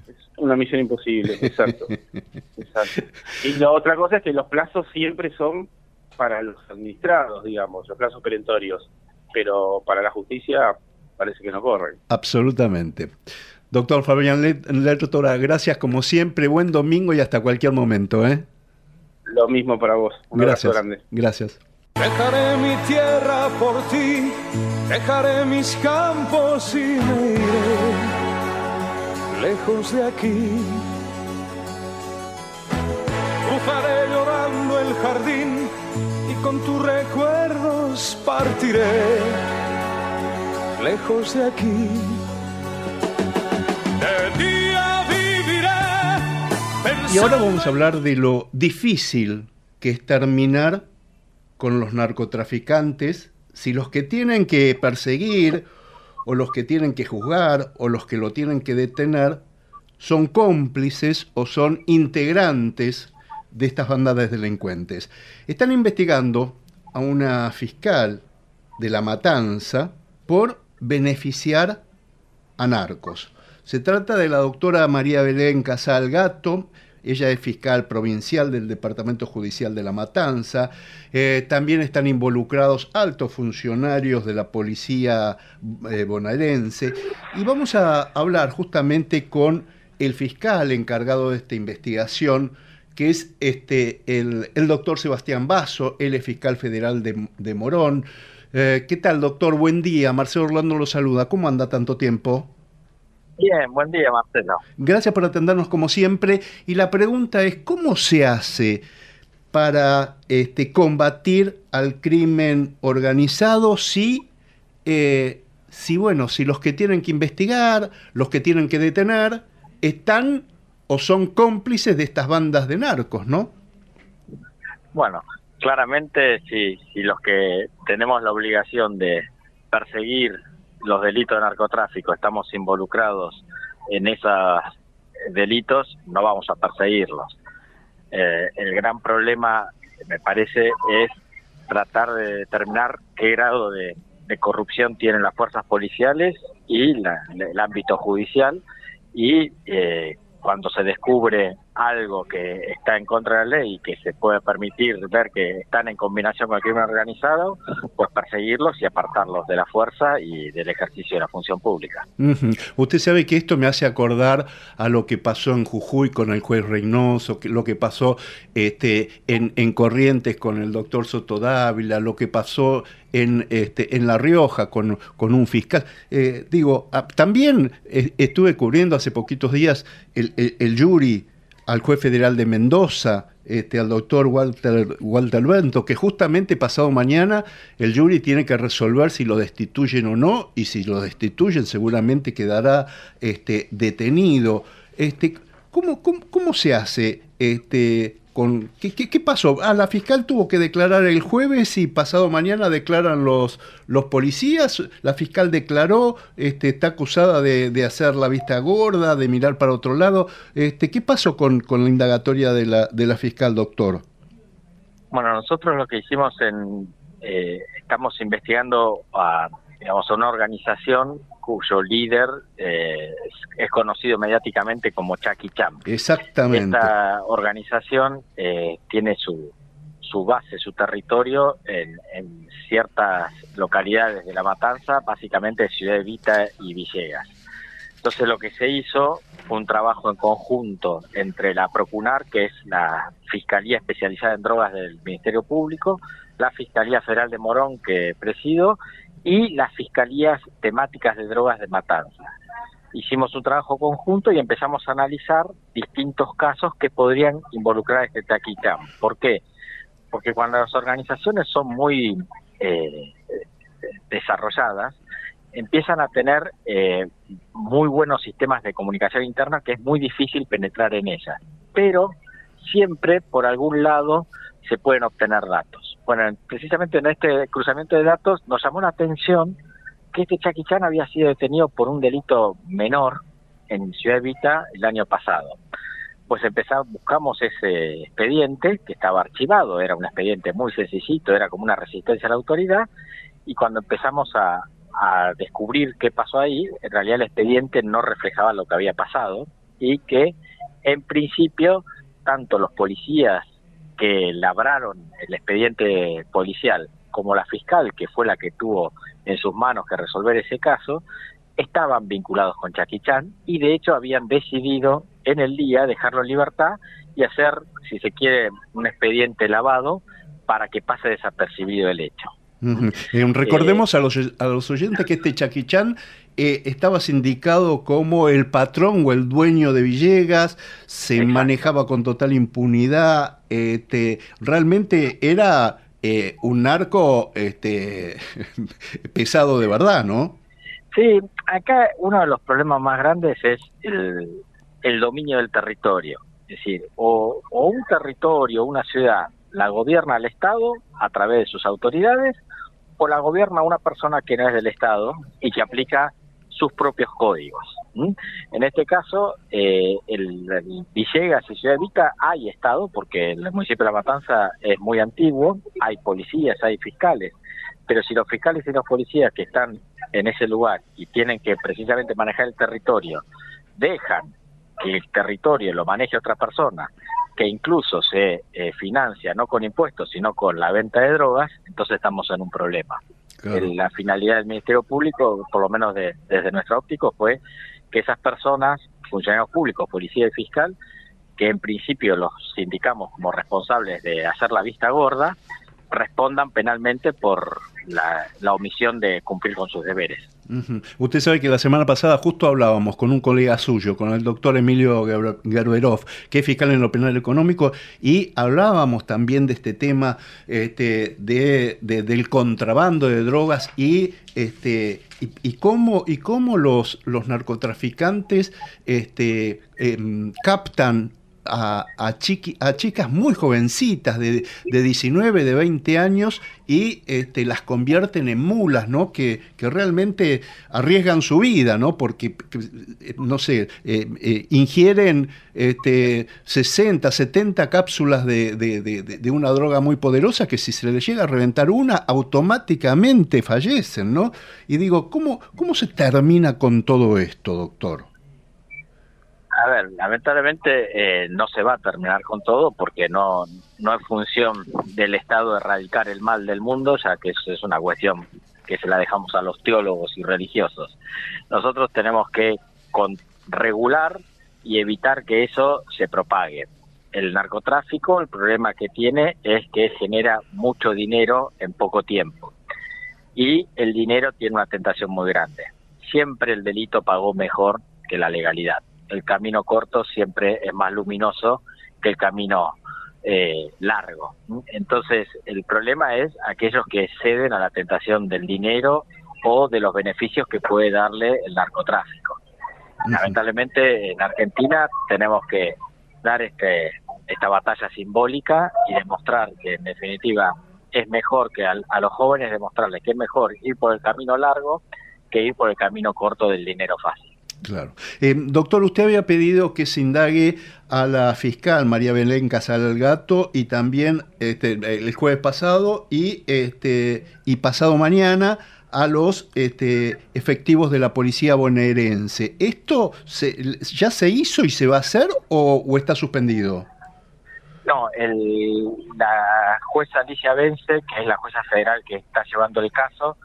Es una misión imposible, exacto. exacto. Y la otra cosa es que los plazos siempre son para los administrados, digamos, los plazos perentorios, pero para la justicia parece que no corren. Absolutamente. Doctor Fabián Lertora, gracias como siempre, buen domingo y hasta cualquier momento, ¿eh? Lo mismo para vos. Un gracias. grande. Gracias. Dejaré mi tierra por ti, dejaré mis campos y me iré lejos de aquí. Cruzaré llorando el jardín y con tus recuerdos partiré lejos de aquí. De día y ahora vamos a hablar de lo difícil que es terminar con los narcotraficantes si los que tienen que perseguir o los que tienen que juzgar o los que lo tienen que detener son cómplices o son integrantes de estas bandas de delincuentes. Están investigando a una fiscal de la matanza por beneficiar a narcos. Se trata de la doctora María Belén Casal Gato, ella es fiscal provincial del Departamento Judicial de La Matanza. Eh, también están involucrados altos funcionarios de la policía eh, bonaerense. Y vamos a hablar justamente con el fiscal encargado de esta investigación, que es este, el, doctor Sebastián Basso, él es fiscal federal de, Morón. Eh, ¿Qué tal, doctor? Buen día. Marcelo Orlando lo saluda. ¿Cómo anda tanto tiempo? Bien, buen día, Marcelo. Gracias por atendernos como siempre. Y la pregunta es, ¿cómo se hace para este, combatir al crimen organizado si, eh, si, bueno, si los que tienen que investigar, los que tienen que detener, están o son cómplices de estas bandas de narcos, ¿no? Bueno, claramente si, si los que tenemos la obligación de perseguir los delitos de narcotráfico estamos involucrados en esos delitos, no vamos a perseguirlos. Eh, el gran problema me parece es tratar de determinar qué grado de, corrupción tienen las fuerzas policiales y el ámbito judicial y eh, cuando se descubre algo que está en contra de la ley y que se puede permitir ver que están en combinación con el crimen organizado, pues perseguirlos y apartarlos de la fuerza y del ejercicio de la función pública. Usted sabe que esto me hace acordar a lo que pasó en Jujuy con el juez Reynoso, lo que pasó este, en, en Corrientes con el doctor Soto Dávila, lo que pasó en, este, en La Rioja con, con un fiscal. Eh, digo, ah, también eh, estuve cubriendo hace poquitos días el, el, el jury al juez federal de Mendoza, este, al doctor Walter, Walter Bento, que justamente pasado mañana el jury tiene que resolver si lo destituyen o no, y si lo destituyen seguramente quedará este, detenido. Este, ¿cómo, cómo, cómo se hace este, ¿qué, pasó? Ah, la fiscal tuvo que declarar el jueves y pasado mañana declaran los, los policías. La fiscal declaró, este, está acusada de, hacer la vista gorda, de mirar para otro lado. Este, ¿Qué pasó con, la indagatoria de la, de la fiscal, doctor? Bueno, nosotros lo que hicimos en... Eh, estamos investigando a, digamos, una organización cuyo líder eh, es, conocido mediáticamente como Chucky Champ. Exactamente. Esta organización eh, tiene su, su base, su territorio en, ciertas localidades de La Matanza, básicamente Ciudad Evita y Villegas. Entonces lo que se hizo fue un trabajo en conjunto entre la Procunar, que es la Fiscalía Especializada en Drogas del Ministerio Público, la Fiscalía Federal de Morón, que presido, y las fiscalías temáticas de drogas de matanza. Hicimos un trabajo conjunto y empezamos a analizar distintos casos que podrían involucrar a este taquicam. ¿Por qué? Porque cuando las organizaciones son muy eh, desarrolladas, empiezan a tener eh, muy buenos sistemas de comunicación interna que es muy difícil penetrar en ellas. Pero siempre por algún lado se pueden obtener datos. Bueno, precisamente en este cruzamiento de datos nos llamó la atención que este Chucky Chan había sido detenido por un delito menor en Ciudad Evita el año pasado. Pues empezamos, buscamos ese expediente que estaba archivado, era un expediente muy sencillito, era como una resistencia a la autoridad, y cuando empezamos a, a descubrir qué pasó ahí, en realidad el expediente no reflejaba lo que había pasado y que en principio tanto los policías que labraron el expediente policial, como la fiscal, que fue la que tuvo en sus manos que resolver ese caso, estaban vinculados con Chaquichan y de hecho habían decidido en el día dejarlo en libertad y hacer, si se quiere, un expediente lavado para que pase desapercibido el hecho. Eh, recordemos a, los, a los oyentes que este Chaquichán eh, estaba sindicado como el patrón o el dueño de Villegas, se manejaba con total impunidad, este, realmente era eh, un narco este, pesado de verdad, ¿no? Sí, acá uno de los problemas más grandes es el, el dominio del territorio. Es decir, o, o un territorio, una ciudad, la gobierna el Estado a través de sus autoridades, o la gobierna una persona que no es del Estado y que aplica sus propios códigos. En este caso, eh, el, Villegas y Ciudad Vita hay Estado, porque el municipio de La Matanza es muy antiguo, hay policías, hay fiscales, pero si los fiscales y los policías que están en ese lugar y tienen que precisamente manejar el territorio, dejan que el territorio lo maneje otra persona, que incluso se eh, financia no con impuestos, sino con la venta de drogas, entonces estamos en un problema. La finalidad del Ministerio Público, por lo menos desde nuestro óptico, fue que esas personas, funcionarios públicos, policía y fiscal, que en principio los indicamos como responsables de hacer la vista gorda, respondan penalmente por la, omisión de cumplir con sus deberes. Usted sabe que la semana pasada justo hablábamos con un colega suyo, con el doctor Emilio Gerberov, que es fiscal en lo penal económico, y hablábamos también de este tema este, de, del contrabando de drogas y, este, y, cómo, y cómo los, los narcotraficantes este, em, captan a, chicas muy jovencitas, de, de 19, de 20 años, y este, las convierten en mulas, ¿no? Que, que realmente arriesgan su vida, ¿no? Porque, que, eh, no sé, eh, eh, ingieren este, 60, 70 cápsulas de- de- de una droga muy poderosa que si se les llega a reventar una, automáticamente fallecen, ¿no? Y digo, ¿cómo, cómo se termina con todo esto, doctor? A ver, lamentablemente eh, no se va a terminar con todo porque no, no es función del Estado erradicar el mal del mundo, ya que eso es una cuestión que se la dejamos a los teólogos y religiosos. Nosotros tenemos que regular y evitar que eso se propague. El narcotráfico, el problema que tiene es que genera mucho dinero en poco tiempo. Y el dinero tiene una tentación muy grande. Siempre el delito pagó mejor que la legalidad. El camino corto siempre es más luminoso que el camino eh, largo. Entonces, el problema es aquellos que ceden a la tentación del dinero o de los beneficios que puede darle el narcotráfico. Lamentablemente, en Argentina tenemos que dar este, esta batalla simbólica y demostrar que, en definitiva, es mejor que al- a los jóvenes demostrarles que es mejor ir por el camino largo que ir por el camino corto del dinero fácil. Claro. Eh, doctor, usted había pedido que se indague a la fiscal María Belén Casal Gato y también este, el jueves pasado y, este, y pasado mañana a los este, efectivos de la policía bonaerense. ¿Esto se- ya se hizo y se va a hacer o, está suspendido? No, el, la jueza Alicia Vence, que es la jueza federal que está llevando el caso,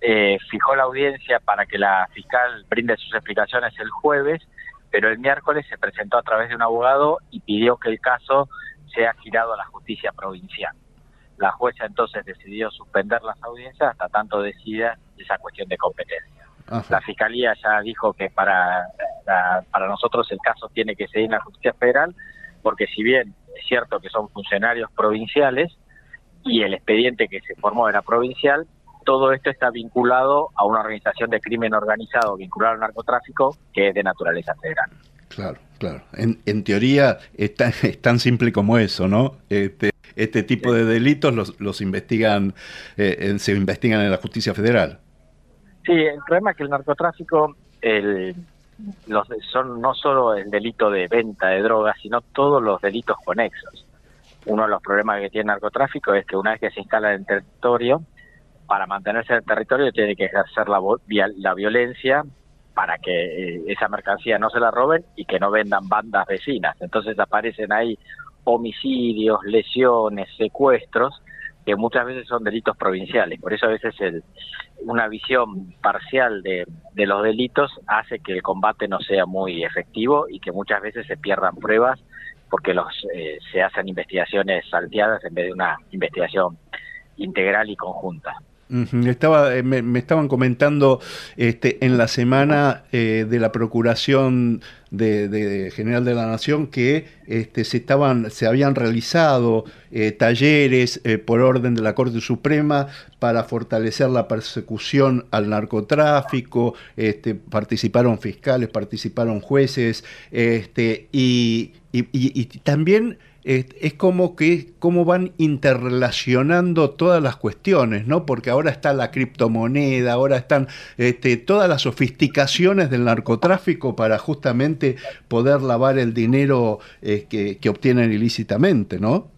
eh, fijó la audiencia para que la fiscal brinde sus explicaciones el jueves, pero el miércoles se presentó a través de un abogado y pidió que el caso sea girado a la justicia provincial. La jueza entonces decidió suspender las audiencias hasta tanto decida esa cuestión de competencia. La fiscalía ya dijo que para, la- para nosotros el caso tiene que seguir en la justicia federal, porque si bien es cierto que son funcionarios provinciales y el expediente que se formó era provincial, todo esto está vinculado a una organización de crimen organizado vinculado al narcotráfico que es de naturaleza federal. Claro, claro. En, en teoría es tan, es tan simple como eso, ¿no? Este, este tipo de delitos los, los investigan, eh, se investigan en la justicia federal. Sí, el problema es que el narcotráfico el, los, son no solo el delito de venta de drogas, sino todos los delitos conexos. Uno de los problemas que tiene el narcotráfico es que una vez que se instala en el territorio, para mantenerse en el territorio tiene que ejercer la, la violencia para que eh, esa mercancía no se la roben y que no vendan bandas vecinas. Entonces aparecen ahí homicidios, lesiones, secuestros, que muchas veces son delitos provinciales. Por eso a veces el, una visión parcial de, de los delitos hace que el combate no sea muy efectivo y que muchas veces se pierdan pruebas porque los eh, se hacen investigaciones salteadas en vez de una investigación integral y conjunta. Estaba, eh, me, estaban comentando este, en la semana eh, de la Procuración de, General de la Nación que este, se, estaban, se habían realizado eh, talleres por orden de la Corte Suprema para fortalecer la persecución al narcotráfico, este, participaron fiscales, participaron jueces, este, y también es, es como que cómo van interrelacionando todas las cuestiones, ¿no? Porque ahora está la criptomoneda, ahora están este, todas las sofisticaciones del narcotráfico para justamente poder lavar el dinero eh, que, que obtienen ilícitamente, ¿no?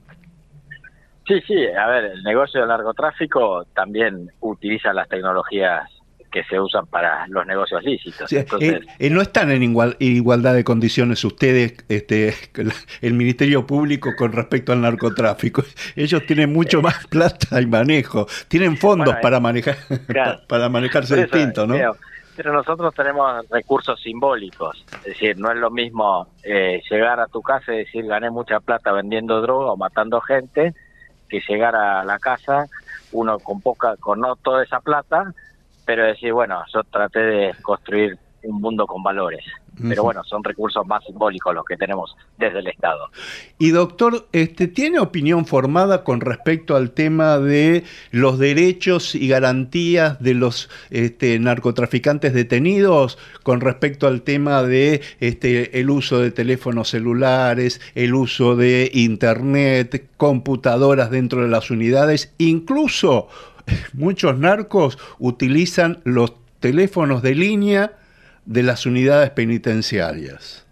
Sí, sí, a ver, el negocio del narcotráfico también utiliza las tecnologías que se usan para los negocios lícitos. Entonces, eh, eh, no están en igual, igualdad de condiciones ustedes, este, el Ministerio Público con respecto al narcotráfico. Ellos tienen mucho más plata y manejo, tienen fondos Bueno, eh, para manejar, claro. para manejarse eso, distinto, ¿no? creo, Pero nosotros tenemos recursos simbólicos, es decir, no es lo mismo eh, llegar a tu casa y decir gané mucha plata vendiendo droga o matando gente, que llegar a la casa uno con poca, con no toda esa plata, pero decir bueno, yo traté de construir un mundo con valores. Pero bueno, son recursos más simbólicos los que tenemos desde el Estado. Y doctor, este, ¿tiene opinión formada con respecto al tema de los derechos y garantías de los este, narcotraficantes detenidos, con respecto al tema de este, el uso de teléfonos celulares, el uso de internet, computadoras dentro de las unidades, incluso muchos narcos utilizan los teléfonos de línea de las unidades penitenciarias.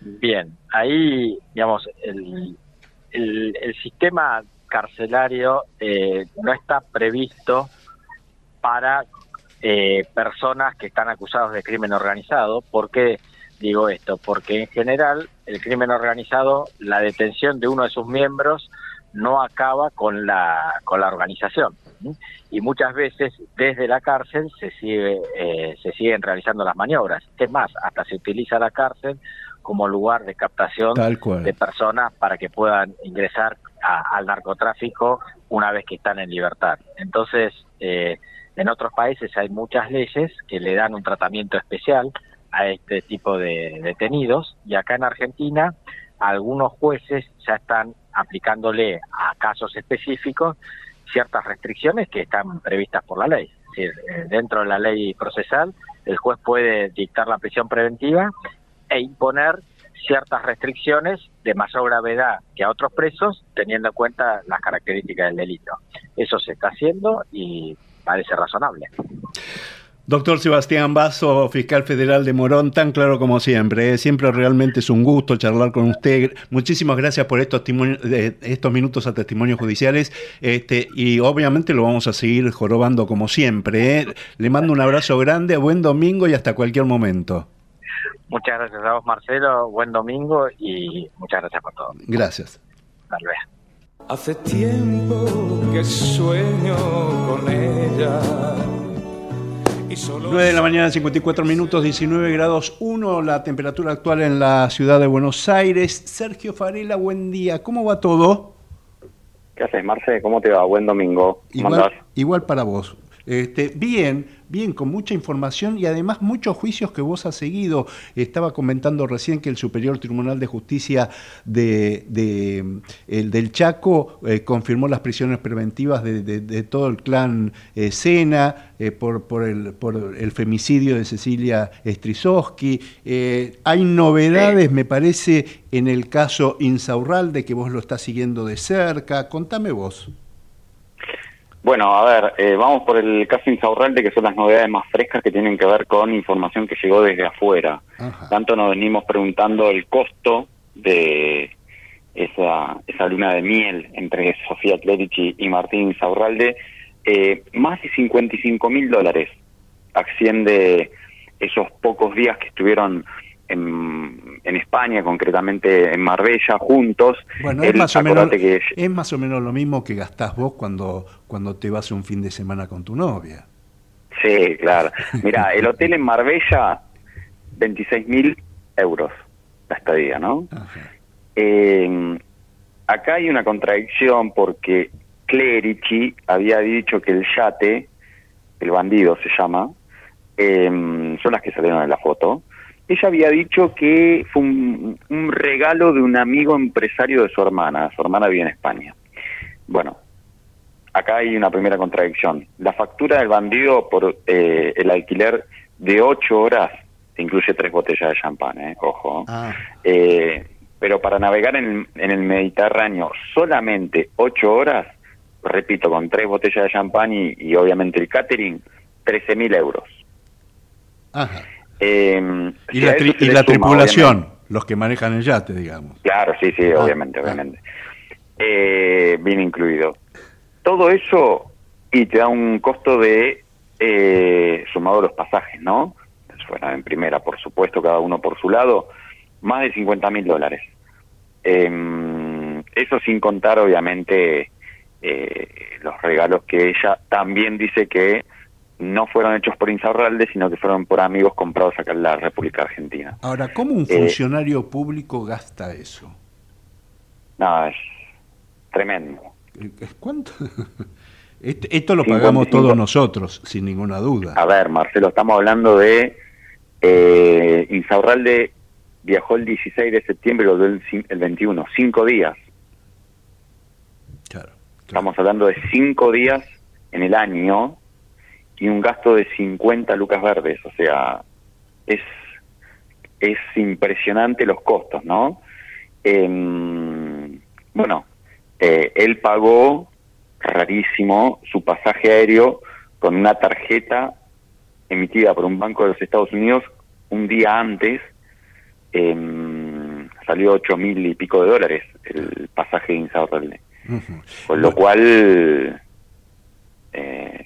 Bien, ahí, digamos, el, el, sistema carcelario eh, no está previsto para eh, personas que están acusadas de crimen organizado. ¿Por qué digo esto? Porque en general el crimen organizado, la detención de uno de sus miembros no acaba con la, con la organización y muchas veces desde la cárcel se sigue eh, se siguen realizando las maniobras. Es más, hasta se utiliza la cárcel como lugar de captación de personas para que puedan ingresar al narcotráfico una vez que están en libertad. Entonces, eh, en otros países hay muchas leyes que le dan un tratamiento especial a este tipo de detenidos y acá en Argentina algunos jueces ya están aplicándole a casos específicos ciertas restricciones que están previstas por la ley. Eh, dentro de la ley procesal, el juez puede dictar la prisión preventiva e imponer ciertas restricciones de mayor gravedad que a otros presos, teniendo en cuenta las características del delito. Eso se está haciendo y parece razonable. Doctor Sebastián Basso, fiscal federal de Morón, tan claro como siempre. ¿eh? Siempre realmente es un gusto charlar con usted. Muchísimas gracias por estos, estos minutos a testimonios judiciales. Este, y obviamente lo vamos a seguir jorobando como siempre. ¿eh? Le mando un abrazo grande, buen domingo y hasta cualquier momento. Muchas gracias a vos, Marcelo. Buen domingo y muchas gracias por todo. Gracias. Tal vez. Hace tiempo que sueño con ella 9 de la mañana, 54 minutos, 19 grados 1, la temperatura actual en la ciudad de Buenos Aires. Sergio Farela, buen día, ¿cómo va todo? ¿Qué haces, Marce? ¿Cómo te va? Buen domingo. Igual, igual para vos. Este, bien, bien, con mucha información y además muchos juicios que vos has seguido. Estaba comentando recién que el Superior Tribunal de Justicia de, el del Chaco eh, confirmó las prisiones preventivas de, todo el clan eh, Sena eh, por, por, el, por el femicidio de Cecilia Strisowski. hay novedades, me parece, en el caso Insaurralde, que vos lo estás siguiendo de cerca. Contame vos. Bueno, a ver, eh, vamos por el caso Insaurralde, que son las novedades más frescas que tienen que ver con información que llegó desde afuera. Tanto nos venimos preguntando el costo de esa, esa luna de miel entre Sofía Clerici y Martín Insaurralde, eh, más de 55 mil dólares. Asciende esos pocos días que estuvieron en, España, concretamente en Marbella, juntos. Bueno, es más, o menos, es más o menos lo mismo que gastás vos cuando, cuando te vas un fin de semana con tu novia. Sí, claro. Mira, el hotel en Marbella, 26 mil euros la estadía, ¿no? Eh, acá hay una contradicción porque Clerici había dicho que el yate, el bandido se llama, eh, son las que salieron en la foto, ella había dicho que fue un, regalo de un amigo empresario de su hermana. Su hermana vive en España. Bueno, acá hay una primera contradicción. La factura del bandido por eh, el alquiler de ocho horas incluye tres botellas de champán, ¿eh? ojo. Ah. Eh, pero para navegar en, el Mediterráneo solamente ocho horas, repito, con tres botellas de champán y, y obviamente el catering, 13 mil euros. Ajá. Eh, y la, tripulación, los que manejan el yate, digamos. Claro, sí, sí, ah, obviamente, ah. obviamente. Eh, bien incluido. Todo eso y te da un costo de, eh, sumado los pasajes, ¿no? Fuera en primera, por supuesto, cada uno por su lado, más de 50 mil dólares. Em, eso sin contar, obviamente, eh, los regalos que ella también dice que no fueron hechos por Insaurralde, sino que fueron por amigos comprados acá en la República Argentina. Ahora, ¿cómo un eh, funcionario público gasta eso? No, es tremendo. ¿Cuánto? Esto lo pagamos todos nosotros, sin ninguna duda. A ver, Marcelo, estamos hablando de Eh, Insaurralde viajó el 16 de septiembre y el, cin- el 21, cinco días. Estamos hablando de cinco días en el año y un gasto de 50 lucas verdes, o sea, es, es impresionante los costos, ¿no? Em, bueno, eh, él pagó rarísimo su pasaje aéreo con una tarjeta emitida por un banco de los Estados Unidos un día antes, em, salió ocho mil y pico de dólares el pasaje de Insaurralde. Con lo cual, eh,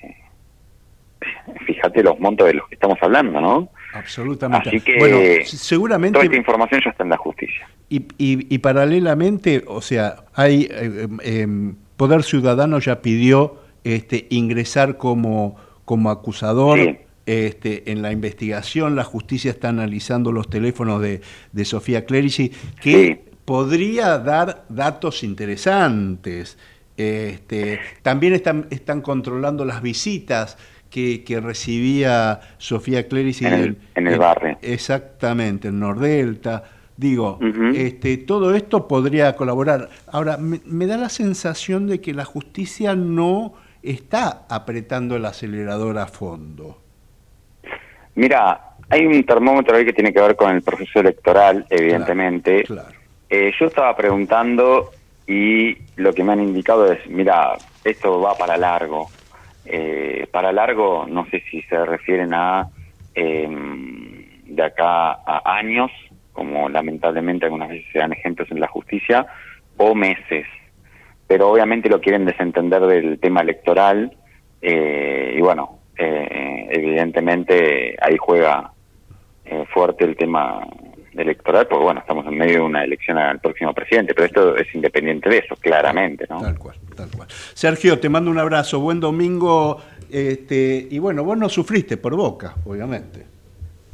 fíjate los montos de los que estamos hablando, ¿no? Absolutamente. Así que bueno, seguramente toda esta información ya está en la justicia. Y, y- y paralelamente, o sea, hay eh, eh, em, Poder Ciudadano ya pidió este, ingresar como, como acusador este, en la investigación. La justicia está analizando los teléfonos de, de Sofía Clerici, que podría dar datos interesantes. Este, también están, están controlando las visitas que, que recibía Sofía Clerici En el- en el barrio. Exactamente, en Nordelta. Digo, este, todo esto podría colaborar. Ahora, me, me da la sensación de que la justicia no está apretando el acelerador a fondo. Mira, hay un termómetro ahí que tiene que ver con el proceso electoral, evidentemente. Eh, yo estaba preguntando y lo que me han indicado es, mira, esto va para largo. Eh, para largo, no sé si se refieren a em, de acá a años, como lamentablemente algunas veces se dan ejemplos en la justicia, o meses. Pero obviamente lo quieren desentender del tema electoral eh, y bueno, eh, evidentemente ahí juega eh, fuerte el tema electoral, porque bueno, estamos en medio de una elección al próximo presidente, pero esto es independiente de eso, claramente, ¿no? Tal cual, tal cual. Sergio, te mando un abrazo, buen domingo. Este, y bueno, vos no sufriste por boca, obviamente.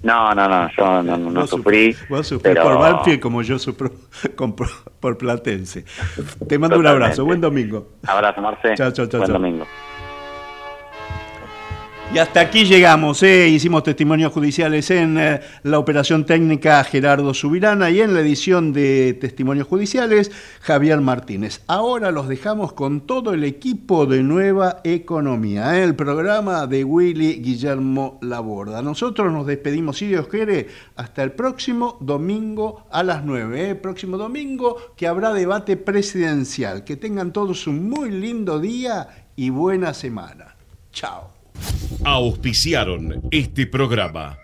No, no, no, yo no, no, no Vos sufrí. Vos sufrís pero- por Banfield como yo sufro con- por, por Platense. Te mando un abrazo, buen domingo. Abrazo, Marce. Chao, chao, chao, Buen domingo. Y hasta aquí llegamos, ¿eh? hicimos testimonios judiciales en eh, la operación técnica Gerardo Subirana y en la edición de testimonios judiciales Javier Martínez. Ahora los dejamos con todo el equipo de Nueva Economía, ¿eh? el programa de Willy Guillermo Laborda. Nosotros nos despedimos, si Dios quiere, hasta el próximo domingo a las 9. ¿eh? Próximo domingo que habrá debate presidencial. Que tengan todos un muy lindo día y buena semana. Chao. Auspiciaron este programa.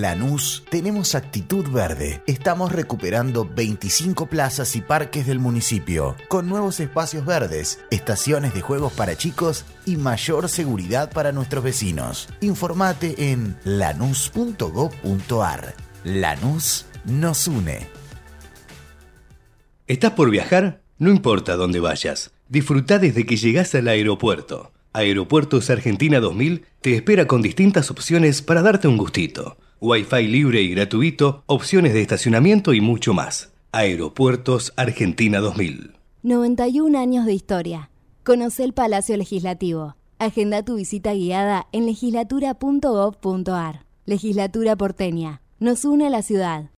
Lanús tenemos actitud verde. Estamos recuperando 25 plazas y parques del municipio, con nuevos espacios verdes, estaciones de juegos para chicos y mayor seguridad para nuestros vecinos. Informate en lanús.gov.ar. Lanús nos une. ¿Estás por viajar? No importa dónde vayas. Disfruta desde que llegás al aeropuerto. Aeropuertos Argentina 2000 te espera con distintas opciones para darte un gustito. Wi-Fi libre y gratuito, opciones de estacionamiento y mucho más. Aeropuertos Argentina 2000. 91 años de historia. Conoce el Palacio Legislativo. Agenda tu visita guiada en legislatura.gov.ar. Legislatura porteña. Nos une a la ciudad.